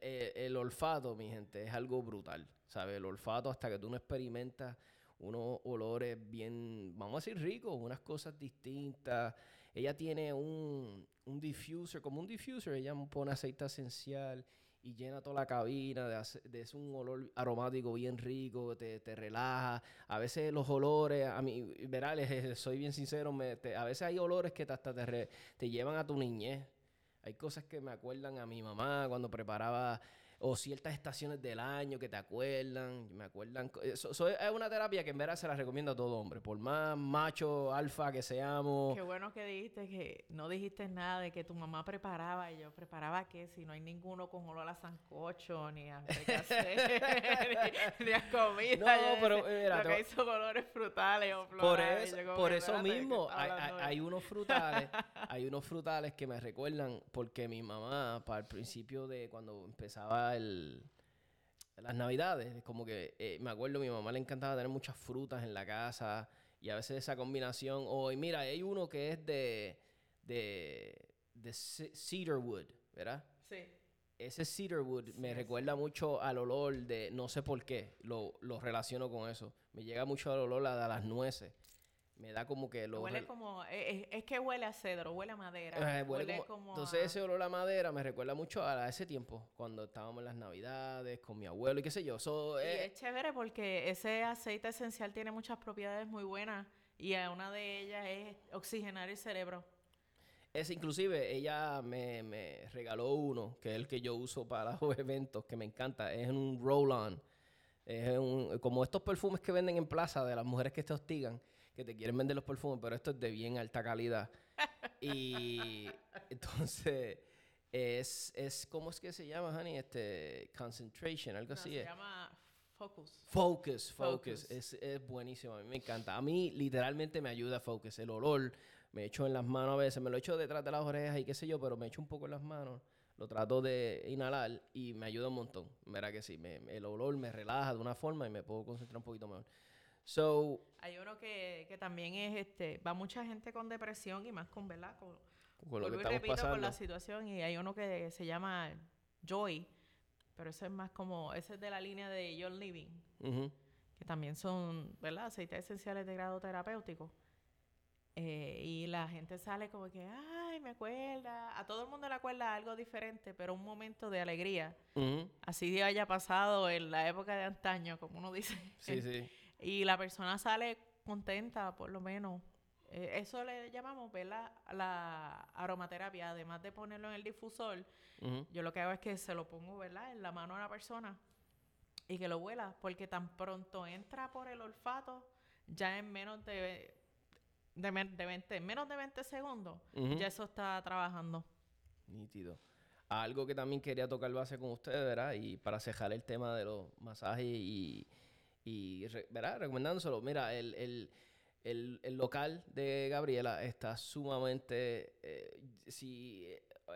eh, el, olfato, mi gente, es algo brutal, ¿sabes? El olfato hasta que tú no experimentas unos olores bien, vamos a decir ricos, unas cosas distintas. Ella tiene un, un diffuser, como un diffuser, ella pone aceite esencial y llena toda la cabina de, de un olor aromático bien rico, te, te, relaja. A veces los olores, a mí, verá, soy bien sincero, a veces hay olores que hasta te, te llevan a tu niñez. Hay cosas que me acuerdan a mi mamá cuando preparaba o ciertas estaciones del año que te acuerdan, me acuerdan. Eso, es una terapia que en verdad se la recomiendo a todo hombre, por más macho, alfa que seamos. Qué bueno que dijiste que no dijiste nada de que tu mamá preparaba y yo preparaba qué, si no hay ninguno con olor a sancocho, ni a, (laughs) ni, a comida. No, pero mira, lo que hizo colores frutales o florales. Por eso, por eso mismo, hay, hay, unos frutales, (laughs) hay unos frutales que me recuerdan porque mi mamá, para el principio de cuando empezaba el, las navidades, como que eh, me acuerdo, a mi mamá le encantaba tener muchas frutas en la casa y a veces esa combinación, o mira, hay uno que es de, de, de cedarwood, ¿verdad? Sí. Ese cedarwood me recuerda mucho al olor de, no sé por qué, lo, lo relaciono con eso. Me llega mucho al olor a las nueces me da como que lo... Huele como... Eh, es, que huele a cedro, huele a madera. Eh, huele, como, Entonces ese olor a madera me recuerda mucho a, ese tiempo, cuando estábamos en las navidades con mi abuelo y qué sé yo. y eh, es chévere porque ese aceite esencial tiene muchas propiedades muy buenas y una de ellas es oxigenar el cerebro. Es inclusive, ella me, me regaló uno, que es el que yo uso para (laughs) los eventos, que me encanta. Es un roll-on. Es un, como estos perfumes que venden en plaza de las mujeres que te hostigan que te quieren vender los perfumes, pero esto es de bien alta calidad. (laughs) y entonces es, es, ¿cómo es que se llama, honey? Este, concentration, algo así. Se llama focus. Focus, focus. Es, es, buenísimo, a mí me encanta. A mí literalmente me ayuda focus. El olor me echo en las manos a veces, me lo echo detrás de las orejas y qué sé yo, pero me echo un poco en las manos. Lo trato de inhalar y me ayuda un montón. Verá que sí, me, el olor me relaja de una forma y me puedo concentrar un poquito mejor. So, Hay uno que, que, también es, este, va mucha gente con depresión y más con, ¿verdad? Con, lo que estamos pasando. con la situación y hay uno que se llama Joy, pero ese es más como, ese es de la línea de Your Living, que también son, ¿verdad? Aceites esenciales de grado terapéutico. Eh, y la gente sale como que, ay, me acuerda. A todo el mundo le acuerda algo diferente, pero un momento de alegría. Así haya pasado en la época de antaño, como uno dice. Sí, sí. Y la persona sale contenta, por lo menos. Eh, eso le llamamos, ver La aromaterapia. Además de ponerlo en el difusor, yo lo que hago es que se lo pongo, ¿verdad? En la mano a la persona y que lo huela. Porque tan pronto entra por el olfato, ya en menos de, de, 20, menos de 20 segundos, ya eso está trabajando. Nítido. Algo que también quería tocar base con ustedes, ¿verdad? Y para cejar el tema de los masajes y y, ¿verdad? Recomendándoselo. Mira, el, local de Gabriela está sumamente... Eh, si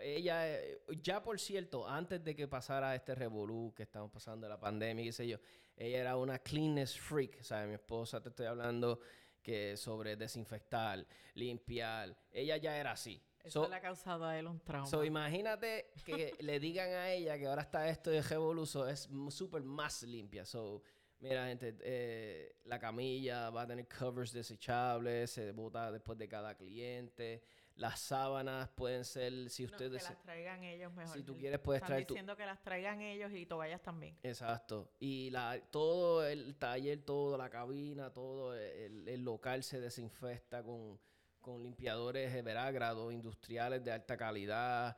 ella, ya por cierto, antes de que pasara este revolú que estamos pasando, la pandemia qué sé yo, ella era una cleanness freak. O sea, mi esposa, te estoy hablando que sobre desinfectar, limpiar. Ella ya era así. Eso le ha causado a él un trauma. So, imagínate que le digan a ella que ahora está esto de revoluzo, es súper más limpia. So, Mira, gente, eh, la camilla va a tener covers desechables, se bota después de cada cliente. las sábanas pueden ser, si No, ustedes... que las traigan ellos mejor. si tú quieres, puedes están traer tu- diciendo que las traigan ellos y toallas también. Exacto. Y la, todo el taller, todo, la cabina, todo el, el local se desinfecta con, con limpiadores de ¿verdad? grados industriales de alta calidad.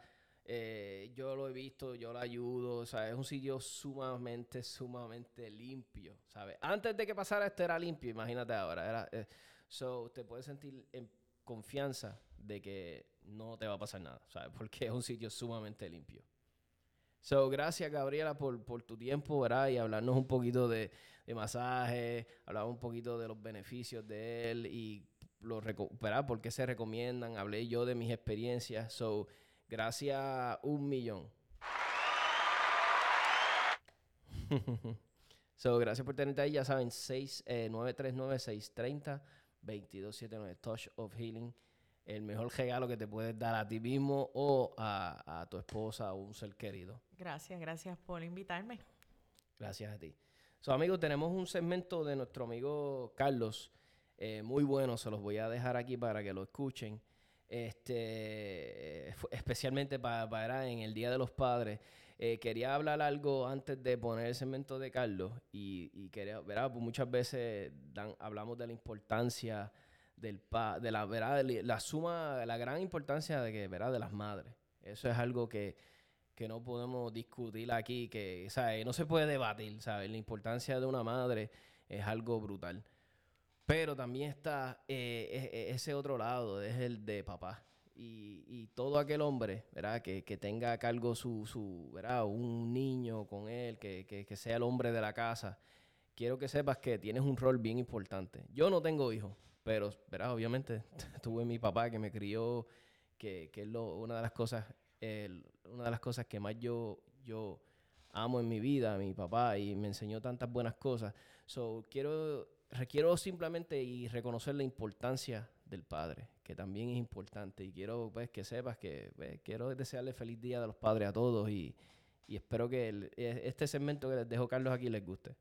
Eh, yo lo he visto, yo lo ayudo. Sea, es un sitio sumamente, sumamente limpio. ¿Sabes? Antes de que pasara esto era limpio, imagínate ahora. Era, eh, so, te puedes sentir en confianza de que no te va a pasar nada, ¿sabes? Porque es un sitio sumamente limpio. So, gracias Gabriela por, por tu tiempo, ¿verdad? Y hablarnos un poquito de, de masaje, hablar un poquito de los beneficios de él y reco- ¿verdad? por qué se recomiendan. Hablé yo de mis experiencias. So, gracias un millón. (laughs) so, gracias por tenerte ahí. Ya saben, 6, eh, 939-630-2279. Touch of Healing. El mejor regalo que te puedes dar a ti mismo o a, a tu esposa o un ser querido. Gracias, gracias por invitarme. Gracias a ti. So, amigos, tenemos un segmento de nuestro amigo Carlos, eh, muy bueno, se los voy a dejar aquí para que lo escuchen. Este, especialmente para, para en el Día de los Padres. Eh, quería hablar algo antes de poner el segmento de Carlos y, y quería, ¿verdad? Pues muchas veces dan- hablamos de la importancia del pa, de la verdad, la suma, la gran importancia de que, ¿verdad? de las madres. Eso es algo que, que no podemos discutir aquí, que ¿sabes? no se puede debatir, ¿sabes? La importancia de una madre es algo brutal. Pero también está eh, e- e- ese otro lado, es el de papá. Y, y todo aquel hombre, ¿verdad? Que, que tenga a cargo su, su, ¿verdad? Un niño con él, que, que, que sea el hombre de la casa. Quiero que sepas que tienes un rol bien importante. Yo no tengo hijos, pero, ¿verdad? Obviamente (laughs) tuve mi papá que me crió, que, es lo- una de las cosas, una de las cosas que más yo, yo amo en mi vida, mi papá, y me enseñó tantas buenas cosas. So, quiero, requiero simplemente y reconocer la importancia del padre, que también es importante. Y quiero pues, que sepas que pues, quiero desearle feliz día de los padres a todos y, y espero que e- este segmento que les dejo Carlos aquí les guste.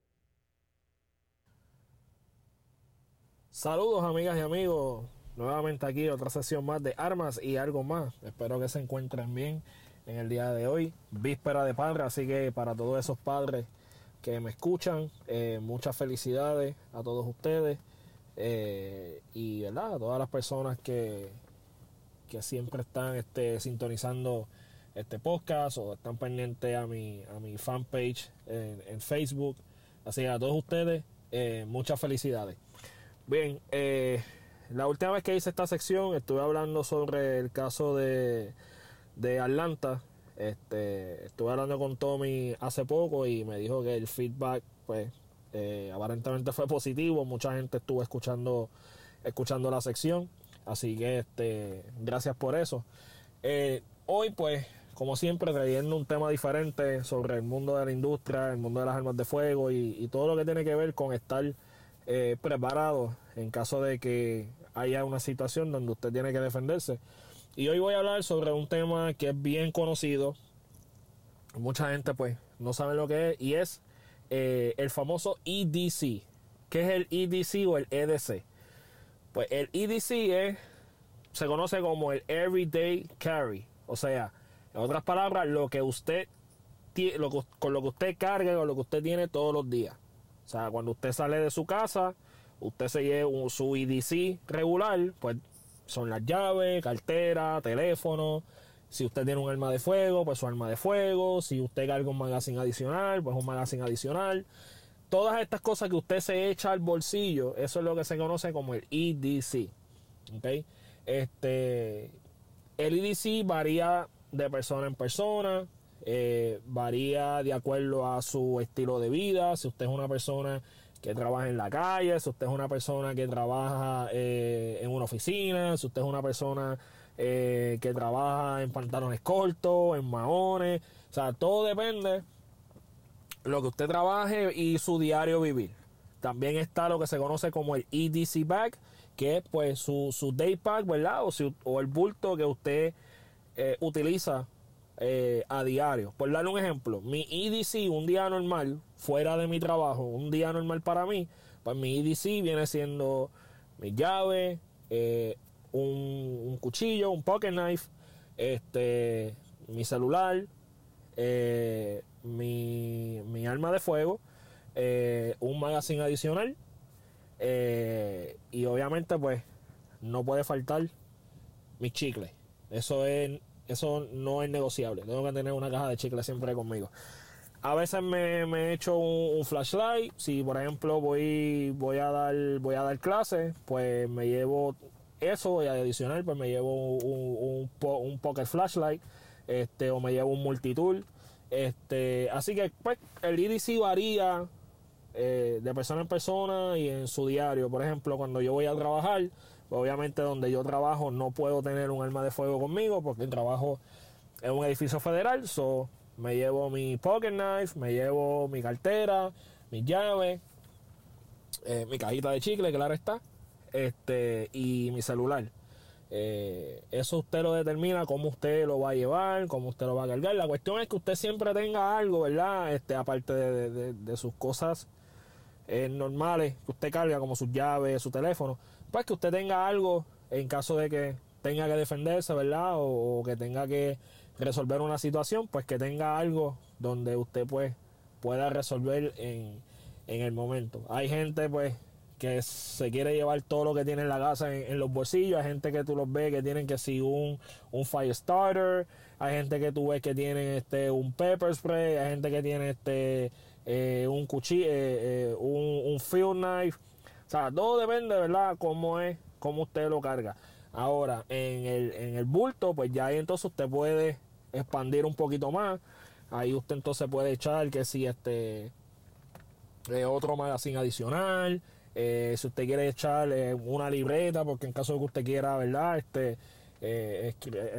Saludos amigas y amigos, nuevamente aquí otra sesión más de armas y algo más. Espero que se encuentren bien en el día de hoy, víspera de padre, así que para todos esos padres que me escuchan, eh, muchas felicidades a todos ustedes eh, y verdad a todas las personas que, que siempre están este, sintonizando este podcast o están pendientes a mi, a mi fanpage en, en Facebook. Así que a todos ustedes, eh, muchas felicidades. Bien, la última vez que hice esta sección estuve hablando sobre el caso de, de Atlanta. Este, estuve hablando con Tommy hace poco y me dijo que el feedback, pues, eh, aparentemente fue positivo. Mucha gente estuvo escuchando, escuchando la sección. Así que, este, gracias por eso. Eh, hoy, pues, como siempre, trayendo un tema diferente sobre el mundo de la industria, el mundo de las armas de fuego y, todo lo que tiene que ver con estar eh, preparado en caso de que haya una situación donde usted tiene que defenderse. Y hoy voy a hablar sobre un tema que es bien conocido. Mucha gente pues no sabe lo que es y es eh, el famoso EDC. ¿Qué es el EDC o el EDC? Pues el EDC es, se conoce como el Everyday Carry. O sea, en otras palabras, lo que usted lo con lo que usted carga o lo que usted tiene todos los días. O sea, cuando usted sale de su casa, usted se lleva un- su EDC regular, pues son las llaves, cartera, teléfono. Si usted tiene un arma de fuego, pues su arma de fuego. Si usted carga un magazine adicional, pues un magazine adicional. Todas estas cosas que usted se echa al bolsillo, eso es lo que se conoce como el EDC. ¿ok? Este, el EDC varía de persona en persona, eh, varía de acuerdo a su estilo de vida. Si usted es una persona que trabaja en la calle, si usted es una persona que trabaja eh, en una oficina, si usted es una persona eh, que trabaja en pantalones cortos, en maones, o sea, todo depende lo que usted trabaje y su diario vivir. También está lo que se conoce como el EDC bag, que es pues su, su day pack, ¿verdad? O, el bulto que usted eh, utiliza a diario. Por darle un ejemplo, mi EDC un día normal, fuera de mi trabajo, un día normal para mí, pues mi EDC viene siendo mi llave, eh, un, cuchillo, un pocket knife, este, mi celular, eh, mi, mi, arma de fuego, eh, un magazine adicional y obviamente pues no puede faltar mis chicles. Eso es eso no es negociable. Tengo que tener una caja de chicles siempre conmigo. A veces me, me echo un, flashlight. Si por ejemplo voy, voy a dar voy a dar clases, pues me llevo eso y adicional pues me llevo un, un, pocket flashlight este o me llevo un multitool este así que pues el IDC varía eh, de persona en persona y en su diario por ejemplo cuando yo voy a trabajar obviamente donde yo trabajo no puedo tener un arma de fuego conmigo porque trabajo es un edificio federal so me llevo mi pocket knife me llevo mi cartera mi llave eh, mi cajita de chicle claro está este, y mi celular. Eh, eso usted lo determina, cómo usted lo va a llevar, cómo usted lo va a cargar. La cuestión es que usted siempre tenga algo, ¿verdad? Este, aparte de, sus cosas eh, normales que usted carga, como sus llaves, su teléfono, pues que usted tenga algo en caso de que tenga que defenderse, ¿verdad? O, que tenga que resolver una situación, pues que tenga algo donde usted pues pueda resolver en, en el momento. Hay gente pues que se quiere llevar todo lo que tiene en la casa en, los bolsillos. Hay gente que tú los ves que tienen que si un, un fire starter. Hay gente que tú ves que tienen este un pepper spray. Hay gente que tiene este eh, un cuchillo, eh, eh, un, un, field knife. O sea, todo depende, ¿verdad? Cómo es, cómo usted lo carga. Ahora, en el, en el bulto, pues ya entonces usted puede expandir un poquito más. Ahí usted entonces puede echar que si este otro magazine adicional. Eh, si usted quiere echar una libreta, porque en caso de que usted quiera, ¿verdad? Este, eh,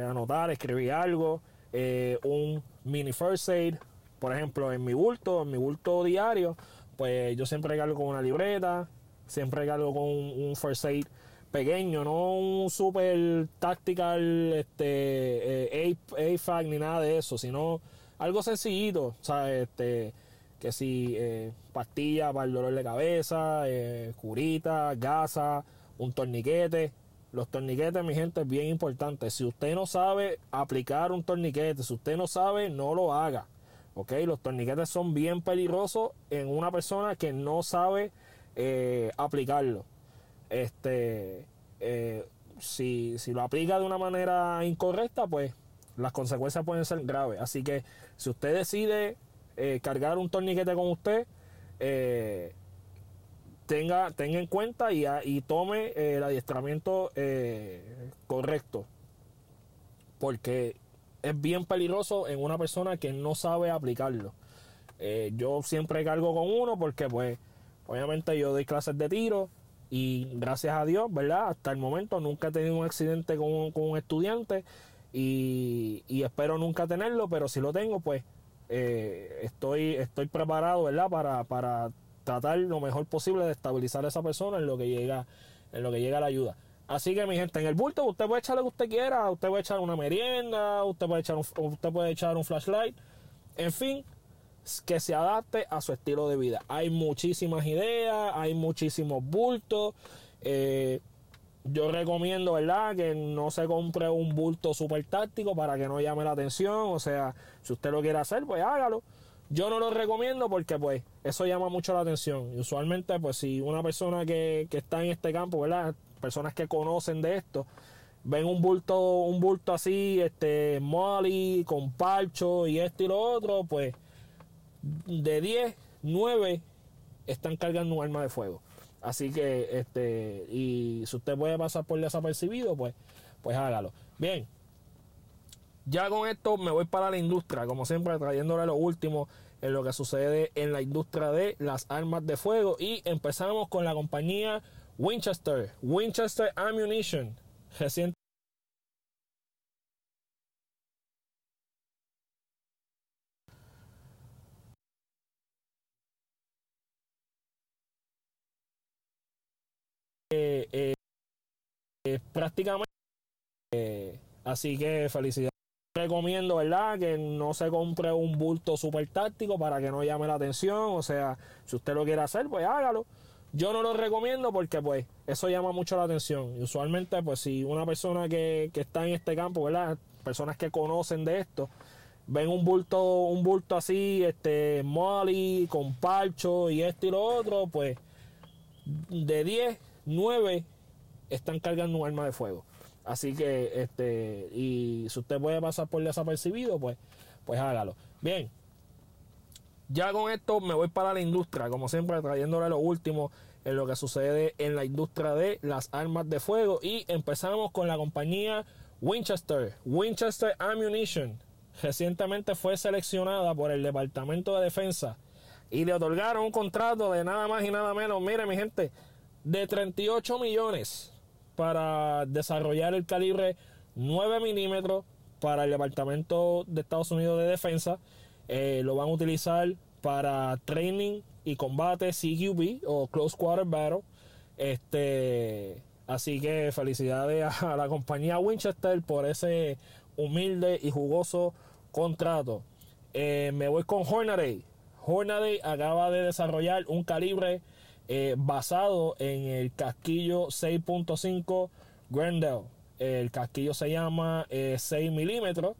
anotar, escribir algo, eh, un mini first aid, por ejemplo, en mi bulto, en mi bulto diario, pues yo siempre regalo con una libreta, siempre regalo con un, first aid pequeño, no un super tactical este, AFAC ni nada de eso, sino algo sencillito, ¿sabes? Este, que si eh, pastilla para el dolor de cabeza, eh, curita, gasa, un torniquete. Los torniquetes, mi gente, es bien importante. Si usted no sabe aplicar un torniquete, si usted no sabe, no lo haga. ¿Ok? Los torniquetes son bien peligrosos en una persona que no sabe eh, aplicarlo. Este, si, si lo aplica de una manera incorrecta, pues las consecuencias pueden ser graves. Así que si usted decide eh, cargar un torniquete con usted, eh, tenga, tenga en cuenta y, y tome eh, el adiestramiento correcto. Porque es bien peligroso en una persona que no sabe aplicarlo. yo siempre cargo con uno porque pues obviamente yo doy clases de tiro y gracias a Dios, ¿verdad? Hasta el momento nunca he tenido un accidente con, un estudiante y, y, espero nunca tenerlo, pero si lo tengo, pues eh, estoy, estoy preparado, ¿verdad? Para, para tratar lo mejor posible de estabilizar a esa persona en lo que llega, en lo que llega la ayuda. Así que mi gente, en el bulto usted puede echar lo que usted quiera, usted puede echar una merienda, usted puede echar un, usted puede echar un flashlight, en fin, que se adapte a su estilo de vida. Hay muchísimas ideas, hay muchísimos bultos. Eh, yo recomiendo, ¿verdad? Que no se compre un bulto super táctico para que no llame la atención. O sea, si usted lo quiere hacer, pues hágalo. Yo no lo recomiendo porque pues eso llama mucho la atención. Y usualmente pues si una persona que, está en este campo, ¿verdad? Personas que conocen de esto, ven un bulto, un bulto así, este, molly, con parcho y esto y lo otro, pues de 10, 9 están cargando un arma de fuego. Así que, este, y si usted puede pasar por desapercibido, pues, pues hágalo. Bien, ya con esto me voy para la industria, como siempre trayéndole lo último en lo que sucede en la industria de las armas de fuego. Y empezamos con la compañía Winchester, Winchester Ammunition, reciente Eh, prácticamente. Eh, así que felicidades. Recomiendo, ¿verdad? Que no se compre un bulto super táctico para que no llame la atención. O sea, si usted lo quiere hacer, pues hágalo. Yo no lo recomiendo porque pues eso llama mucho la atención. Y usualmente pues si una persona que, que está en este campo, ¿verdad? Personas que conocen de esto, ven un bulto, un bulto así, este, molly, con parcho y esto y lo otro, pues de 10, 9 están cargando un arma de fuego. Así que, este, y si usted puede pasar por desapercibido, pues, pues hágalo. Bien, ya con esto me voy para la industria, como siempre trayéndole lo último en lo que sucede en la industria de las armas de fuego. Y empezamos con la compañía Winchester, Winchester Ammunition. Recientemente fue seleccionada por el Departamento de Defensa y le otorgaron un contrato de nada más y nada menos, mire mi gente, de 38 millones para desarrollar el calibre 9 milímetros para el Departamento de Estados Unidos de Defensa. Eh, lo van a utilizar para training y combate CQB o Close Quarter Battle. Este, así que felicidades a la compañía Winchester por ese humilde y jugoso contrato. Eh, me voy con Hornady. Hornady acaba de desarrollar un calibre eh, basado en el casquillo 6.5 Grendel. El casquillo se llama 6 eh, milímetros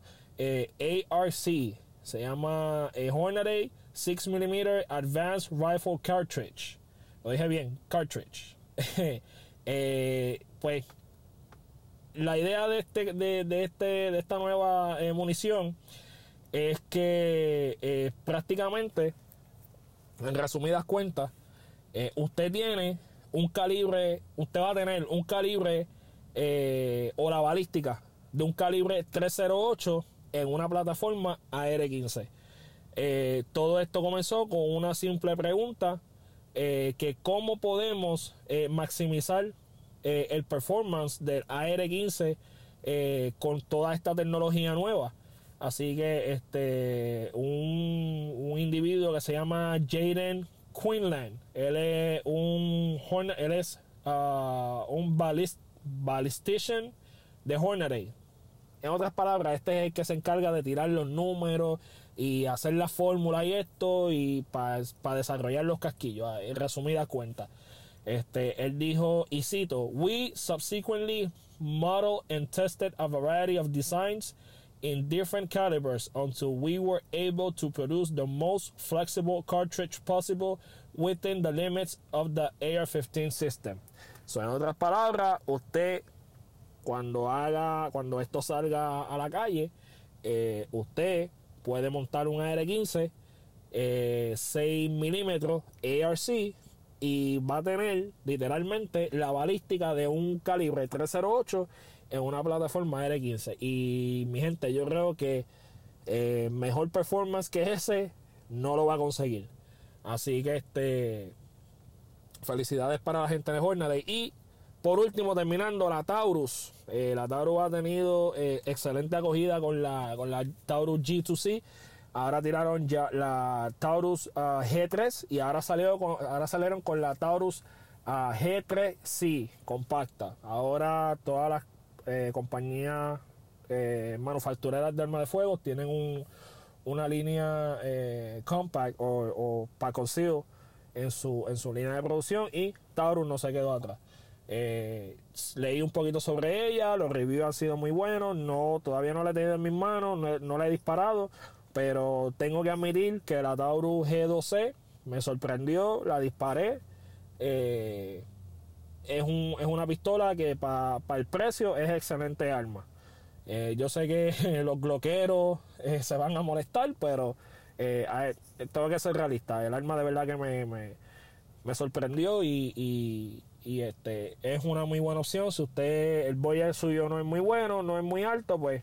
ARC. Se llama Hornady 6 mm Advanced Rifle Cartridge. Lo dije bien, cartridge. (laughs) pues la idea de este de, este de esta nueva munición es que eh, prácticamente, en resumidas cuentas, eh, usted tiene un calibre, usted va a tener un calibre eh, o la balística de un calibre 308 en una plataforma AR-15. todo esto comenzó con una simple pregunta, que cómo podemos maximizar el performance del AR-15 con toda esta tecnología nueva. Así que este un, individuo que se llama Jaden Quinlan, él es un él es uh, un balist, ballistician de Hornady. En otras palabras, este es el que se encarga de tirar los números y hacer la fórmula y esto y para desarrollar los casquillos, en resumida cuenta. Este, él dijo, y cito, we subsequently model and tested a variety of designs in different calibers until we were able to produce the most flexible cartridge possible within the limits of the AR-15 system. So, en otras palabras, usted cuando haga, cuando esto salga a la calle, eh, usted puede montar un AR-15 eh, 6 milímetros ARC y va a tener literalmente la balística de un calibre 308 en una plataforma R15. Y mi gente, yo creo que eh, mejor performance que ese no lo va a conseguir. Así que este felicidades para la gente de Jornada. Y por último, terminando, la Taurus. Eh, la Taurus ha tenido eh, excelente acogida con la, con la Taurus G2C. Ahora tiraron ya la Taurus ah, G3 y ahora, salió ahora salieron con la Taurus ah, G3C compacta. Ahora todas las eh, compañías manufactureras de armas de fuego tienen un, una línea eh, compact o, o consigo en su, en su línea de producción y Taurus no se quedó atrás. leí un poquito sobre ella, los reviews han sido muy buenos, no, todavía no la he tenido en mis manos, no, la he disparado, pero tengo que admitir que la Taurus G12 me sorprendió, la disparé es, un, es una pistola que para el precio es excelente arma. Eh, yo sé que (laughs) los bloqueros eh, se van a molestar, pero eh, tengo que ser realista. El arma de verdad que me, me, sorprendió y, este es una muy buena opción. Si usted, el boyer suyo no es muy bueno, no es muy alto, pues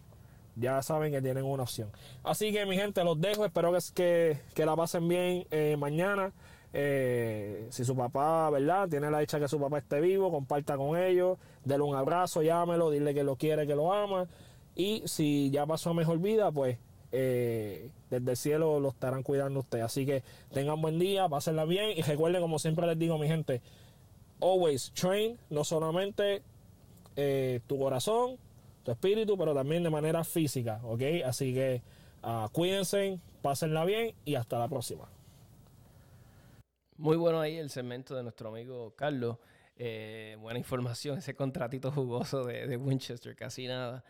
ya saben que tienen una opción. Así que mi gente, los dejo. Espero que, que, la pasen bien mañana. Eh, si su papá, ¿verdad? Tiene la dicha que su papá esté vivo, comparta con ellos, déle un abrazo, llámelo, dile que lo quiere, que lo ama. Y si ya pasó a mejor vida, pues eh, desde el cielo lo estarán cuidando usted. Así que tengan buen día, pásenla bien y recuerden, como siempre les digo, mi gente, always train, no solamente eh, tu corazón, tu espíritu, pero también de manera física, ¿ok? Así que uh, cuídense, pásenla bien y hasta la próxima. Muy bueno ahí el segmento de nuestro amigo Carlos. Eh, buena información, ese contratito jugoso de Winchester, casi nada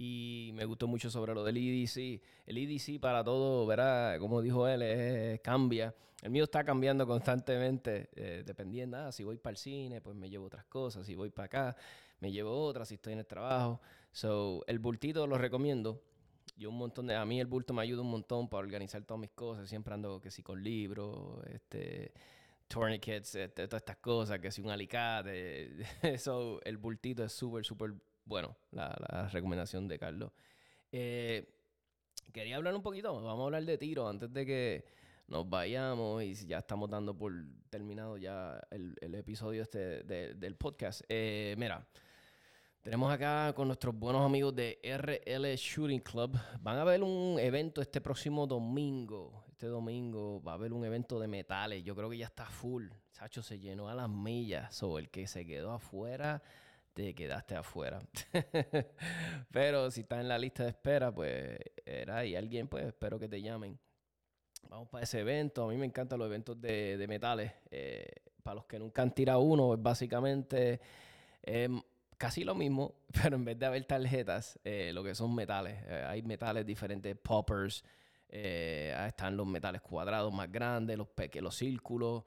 y me gustó mucho sobre lo del EDC. El EDC para todo, verá, como dijo él, cambia. El mío está cambiando constantemente, eh, dependiendo. Ah, si voy para el cine, pues me llevo otras cosas. Si voy para acá, me llevo otras. Si estoy en el trabajo. So, el bultito lo recomiendo. Yo un montón de... A mí el bulto me ayuda un montón para organizar todas mis cosas. Siempre ando que si con libros, este tourniquets, este, todas estas cosas, que si un alicate. (laughs) Eso, el bultito es súper, súper bueno, la, recomendación de Carlos. Eh, quería hablar un poquito, vamos a hablar de tiro antes de que nos vayamos y ya estamos dando por terminado ya el, episodio este del podcast. Eh, mira, tenemos acá con nuestros buenos amigos de RL Shooting Club. Van a ver un evento este próximo domingo. Este domingo va a haber un evento de metales. Yo creo que ya está full. Sacho se llenó a las millas. O el que se quedó afuera te quedaste afuera. (laughs) Pero si estás en la lista de espera, pues era ahí alguien, pues espero que te llamen. Vamos para ese evento. A mí me encantan los eventos de, metales. Eh, para los que nunca han tirado uno, es básicamente em, casi lo mismo, (laughs) pero en vez de haber tarjetas, eh, lo que son metales. Eh, hay metales diferentes, poppers. están los metales cuadrados más grandes, los, los círculos.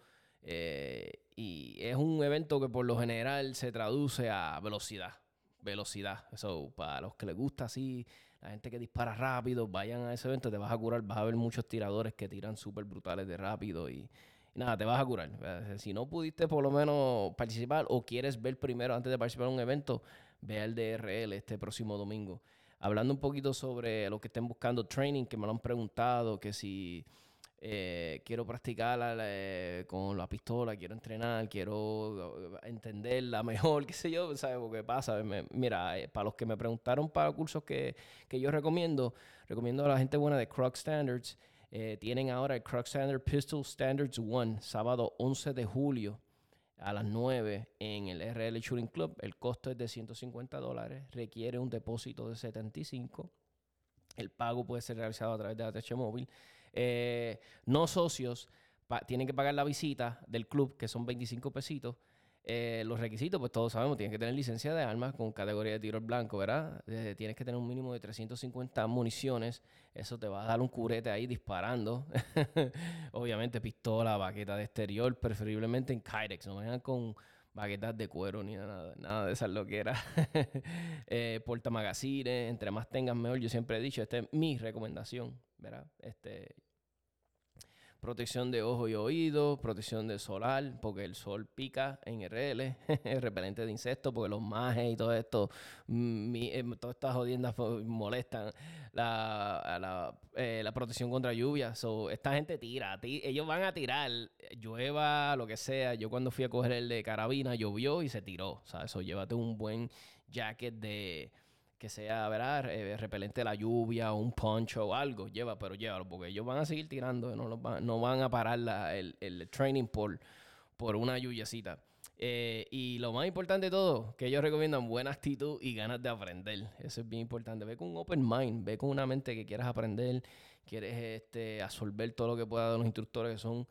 Y es un evento que por lo general se traduce a velocidad. Velocidad. Eso, para los que les gusta así, la gente que dispara rápido, vayan a ese evento, te vas a curar. Vas a ver muchos tiradores que tiran súper brutales de rápido y, nada, te vas a curar. Si no pudiste por lo menos participar o quieres ver primero antes de participar en un evento, ve al DRL este próximo domingo. Hablando un poquito sobre lo que estén buscando training, que me lo han preguntado, que si eh, quiero practicar eh, con la pistola, quiero entrenar, quiero eh, entenderla (laughs) mejor, qué sé yo, ¿sabes? Porque pasa, mira, para los que me preguntaron para cursos que, que, yo recomiendo, recomiendo a la gente buena de Croc Standards, tienen ahora el Croc Standard Pistol Standards 1, sábado 11 de julio a las 9 en el RL Shooting Club. El costo es de 150 dólares, requiere un depósito de 75. El pago puede ser realizado a través de ATH Móvil. Eh, no socios tienen que pagar la visita del club, que son 25 pesitos. Eh, los requisitos, pues todos sabemos, tienes que tener licencia de armas con categoría de tiro al blanco, ¿verdad? Eh, tienes que tener un mínimo de 350 municiones. Eso te va a dar un curete ahí disparando. (laughs) Obviamente, pistola, baqueta de exterior, preferiblemente en Kydex. No vayan con baquetas de cuero ni nada, nada de esas loqueras. (laughs) eh, entre más tengas mejor. Yo siempre he dicho, esta es mi recomendación, ¿verdad? Este, protección de ojo y oído, protección de solar, porque el sol pica en RL, (laughs) repelente de insectos, porque los majes y todo esto, mm, eh, todas estas jodiendas molestan la, eh, la, protección contra lluvia. So, esta gente tira, ellos van a tirar, llueva, lo que sea. Yo cuando fui a coger el de carabina, llovió y se tiró. O sea, eso, llévate un buen jacket de que sea, ¿verdad? Eh, repelente la lluvia, o un poncho o algo, lleva, pero llévalo, porque ellos van a seguir tirando, no, van, no van a parar el, el, training por, por una lluviacita. Eh, y lo más importante de todo, que ellos recomiendan buena actitud y ganas de aprender. Eso es bien importante. Ve con un open mind, ve con una mente que quieras aprender, quieres este, absorber todo lo que pueda de los instructores que son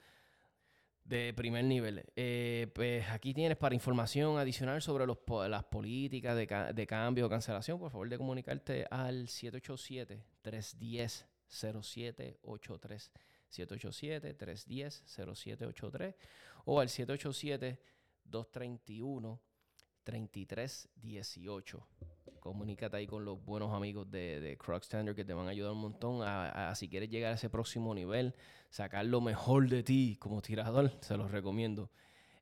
de primer nivel. Eh, pues aquí tienes para información adicional sobre los, las políticas de, de cambio o cancelación, por favor de comunicarte al 787-310-0783. 787-310-0783 o al 787-231-3318 comunícate ahí con los buenos amigos de, de Croc Standard que te van a ayudar un montón a, si quieres llegar a ese próximo nivel, sacar lo mejor de ti como tirador, (laughs) se los recomiendo.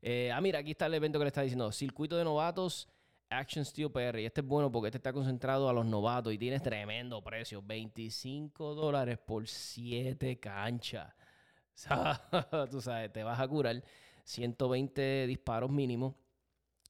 Eh, ah, mira, aquí está el evento que le está diciendo, circuito de novatos. Action Steel PR. Y este es bueno porque este está concentrado a los novatos y tienes tremendo precio. 25 dólares por 7 canchas. (laughs) tú sabes, te vas a curar 120 disparos mínimos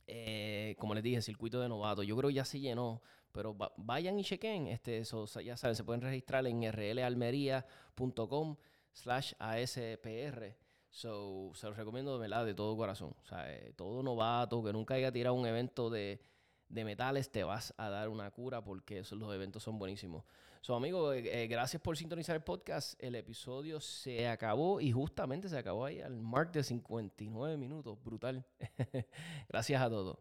eh, como les dije, circuito de novato. Yo creo que ya se llenó, pero vayan y chequen. Este, eso, ya saben, se pueden registrar en rlalmería.com slash ASPR. So, se los recomiendo de verdad, de todo corazón. O sea, eh, todo novato que nunca haya tirado un evento de, de metales, te vas a dar una cura porque esos, los eventos son buenísimos. So, amigo, eh, eh, gracias por sintonizar el podcast. El episodio se acabó y justamente se acabó ahí al mark de 59 minutos. Brutal. (laughs) gracias a todos.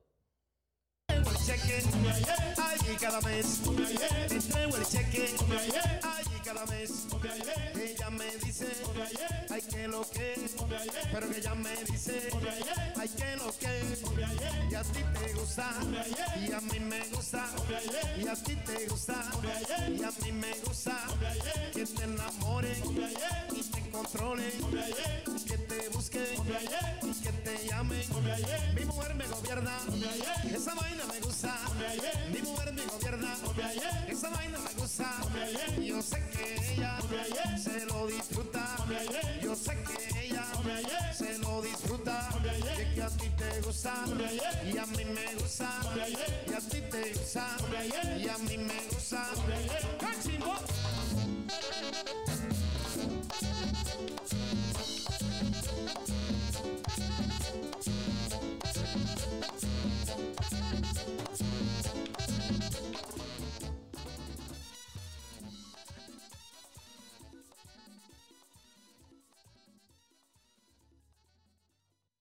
Cheque, allí cada mes. Entrego el cheque, allí cada mes. Ella me dice, ay que lo que, pero ella me dice, ay que lo que. Y a ti te gusta, y a mí me gusta, y a ti te gusta, y a mí me gusta. Que te enamore y te controle, que te busque y que te llame. Mi mujer me gobierna, esa vaina me gusta. Mi mujer mi gobierna. Esa vaina me gusta. Yo sé que ella se lo disfruta. Yo sé que ella se lo disfruta. Y es que a ti te gusta. Y a mí me gusta. Y a ti te gusta. Y a mí me gusta. ¡Cachimbo!